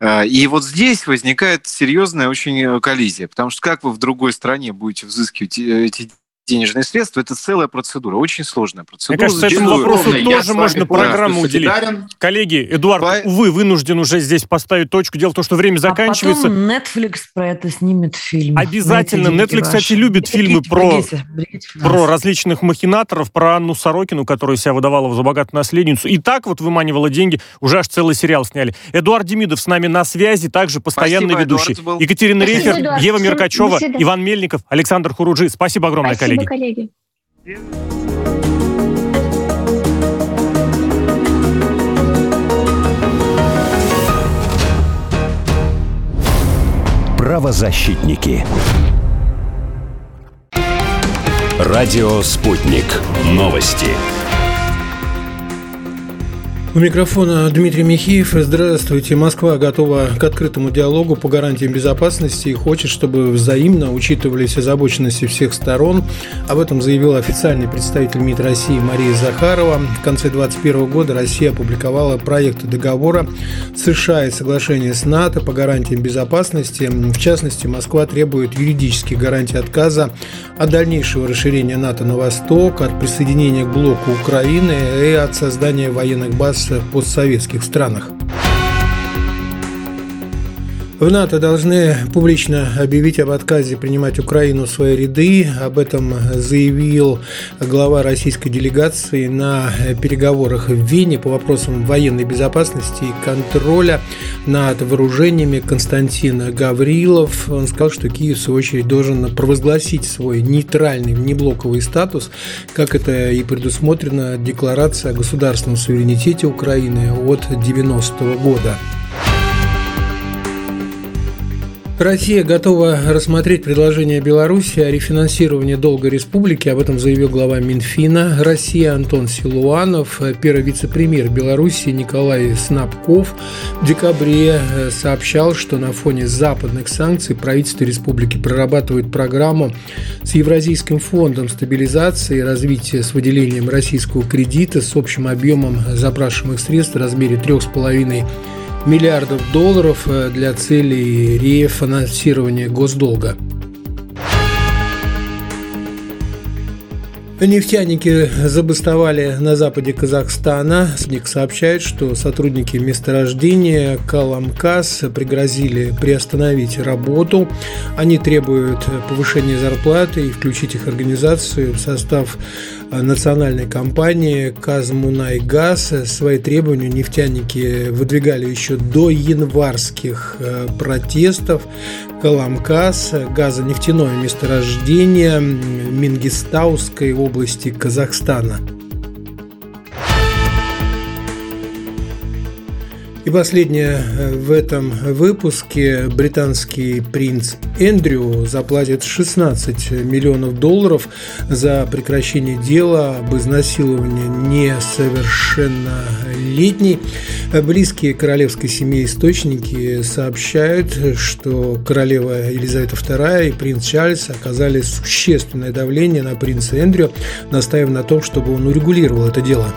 Э, и вот здесь возникает серьезная очень коллизия, потому что как вы в другой стране будете взыскивать э, эти денежные средства, это целая процедура, очень сложная процедура. Мне кажется, этому вопросу тоже можно программу уделить. Коллеги, Эдуард, По... увы, вынужден уже здесь поставить точку. Дело в том, что время заканчивается. А потом Netflix про это снимет фильм. Обязательно. Netflix, кстати, любит фильмы про, про различных махинаторов, про Анну Сорокину, которая себя выдавала за богатую наследницу. И так вот выманивала деньги. Уже аж целый сериал сняли. Эдуард Демидов с нами на связи, также постоянный Спасибо, ведущий. Екатерина Спасибо, Эдуард. Ева Меркачева, Иван Мельников, Александр Хуруджи. Спасибо огромное, Спасибо, коллеги. Коллеги. Правозащитники. Радио «Спутник». Новости. У микрофона Дмитрий Михеев. Здравствуйте. Москва готова к открытому диалогу по гарантиям безопасности и хочет, чтобы взаимно учитывались озабоченности всех сторон. Об этом заявила официальный представитель МИД России Мария Захарова. В конце 2021 года Россия опубликовала проект договора США и соглашение с НАТО по гарантиям безопасности. В частности, Москва требует юридических гарантий отказа от дальнейшего расширения НАТО на восток, от присоединения к блоку Украины и от создания военных баз в постсоветских странах. В НАТО должны публично объявить об отказе принимать Украину в свои ряды. Об этом заявил глава российской делегации на переговорах в Вене по вопросам военной безопасности и контроля над вооружениями Константин Гаврилов. Он сказал, что Киев, в свою очередь, должен провозгласить свой нейтральный внеблоковый статус, как это и предусмотрено Декларация о государственном суверенитете Украины от 90 -го года. Россия готова рассмотреть предложение Беларуси о рефинансировании долга республики. Об этом заявил глава Минфина России Антон Силуанов. Первый вице-премьер Беларуси Николай Снабков в декабре э, сообщал, что на фоне западных санкций правительство республики прорабатывает программу с Евразийским фондом стабилизации и развития с выделением российского кредита с общим объемом запрашиваемых средств в размере 3,5 миллиардов долларов э, для целей рефинансирования госдолга. Нефтяники забастовали на западе Казахстана. СНИК сообщает, что сотрудники месторождения Каламкас пригрозили приостановить работу. Они требуют повышения зарплаты и включить их организацию в состав национальной компании «Казмунайгаз». Свои требования нефтяники выдвигали еще до январских э, протестов. Каламкас, газонефтяное месторождение Мингистауской области Казахстана. И последнее э, в этом выпуске. Британский принц Эндрю заплатит 16 миллионов долларов за прекращение дела об изнасиловании несовершеннолетней. Близкие королевской семьи источники сообщают, что королева Елизавета II и принц Чарльз оказали существенное давление на принца Эндрю, настаивая на том, чтобы он урегулировал это дело.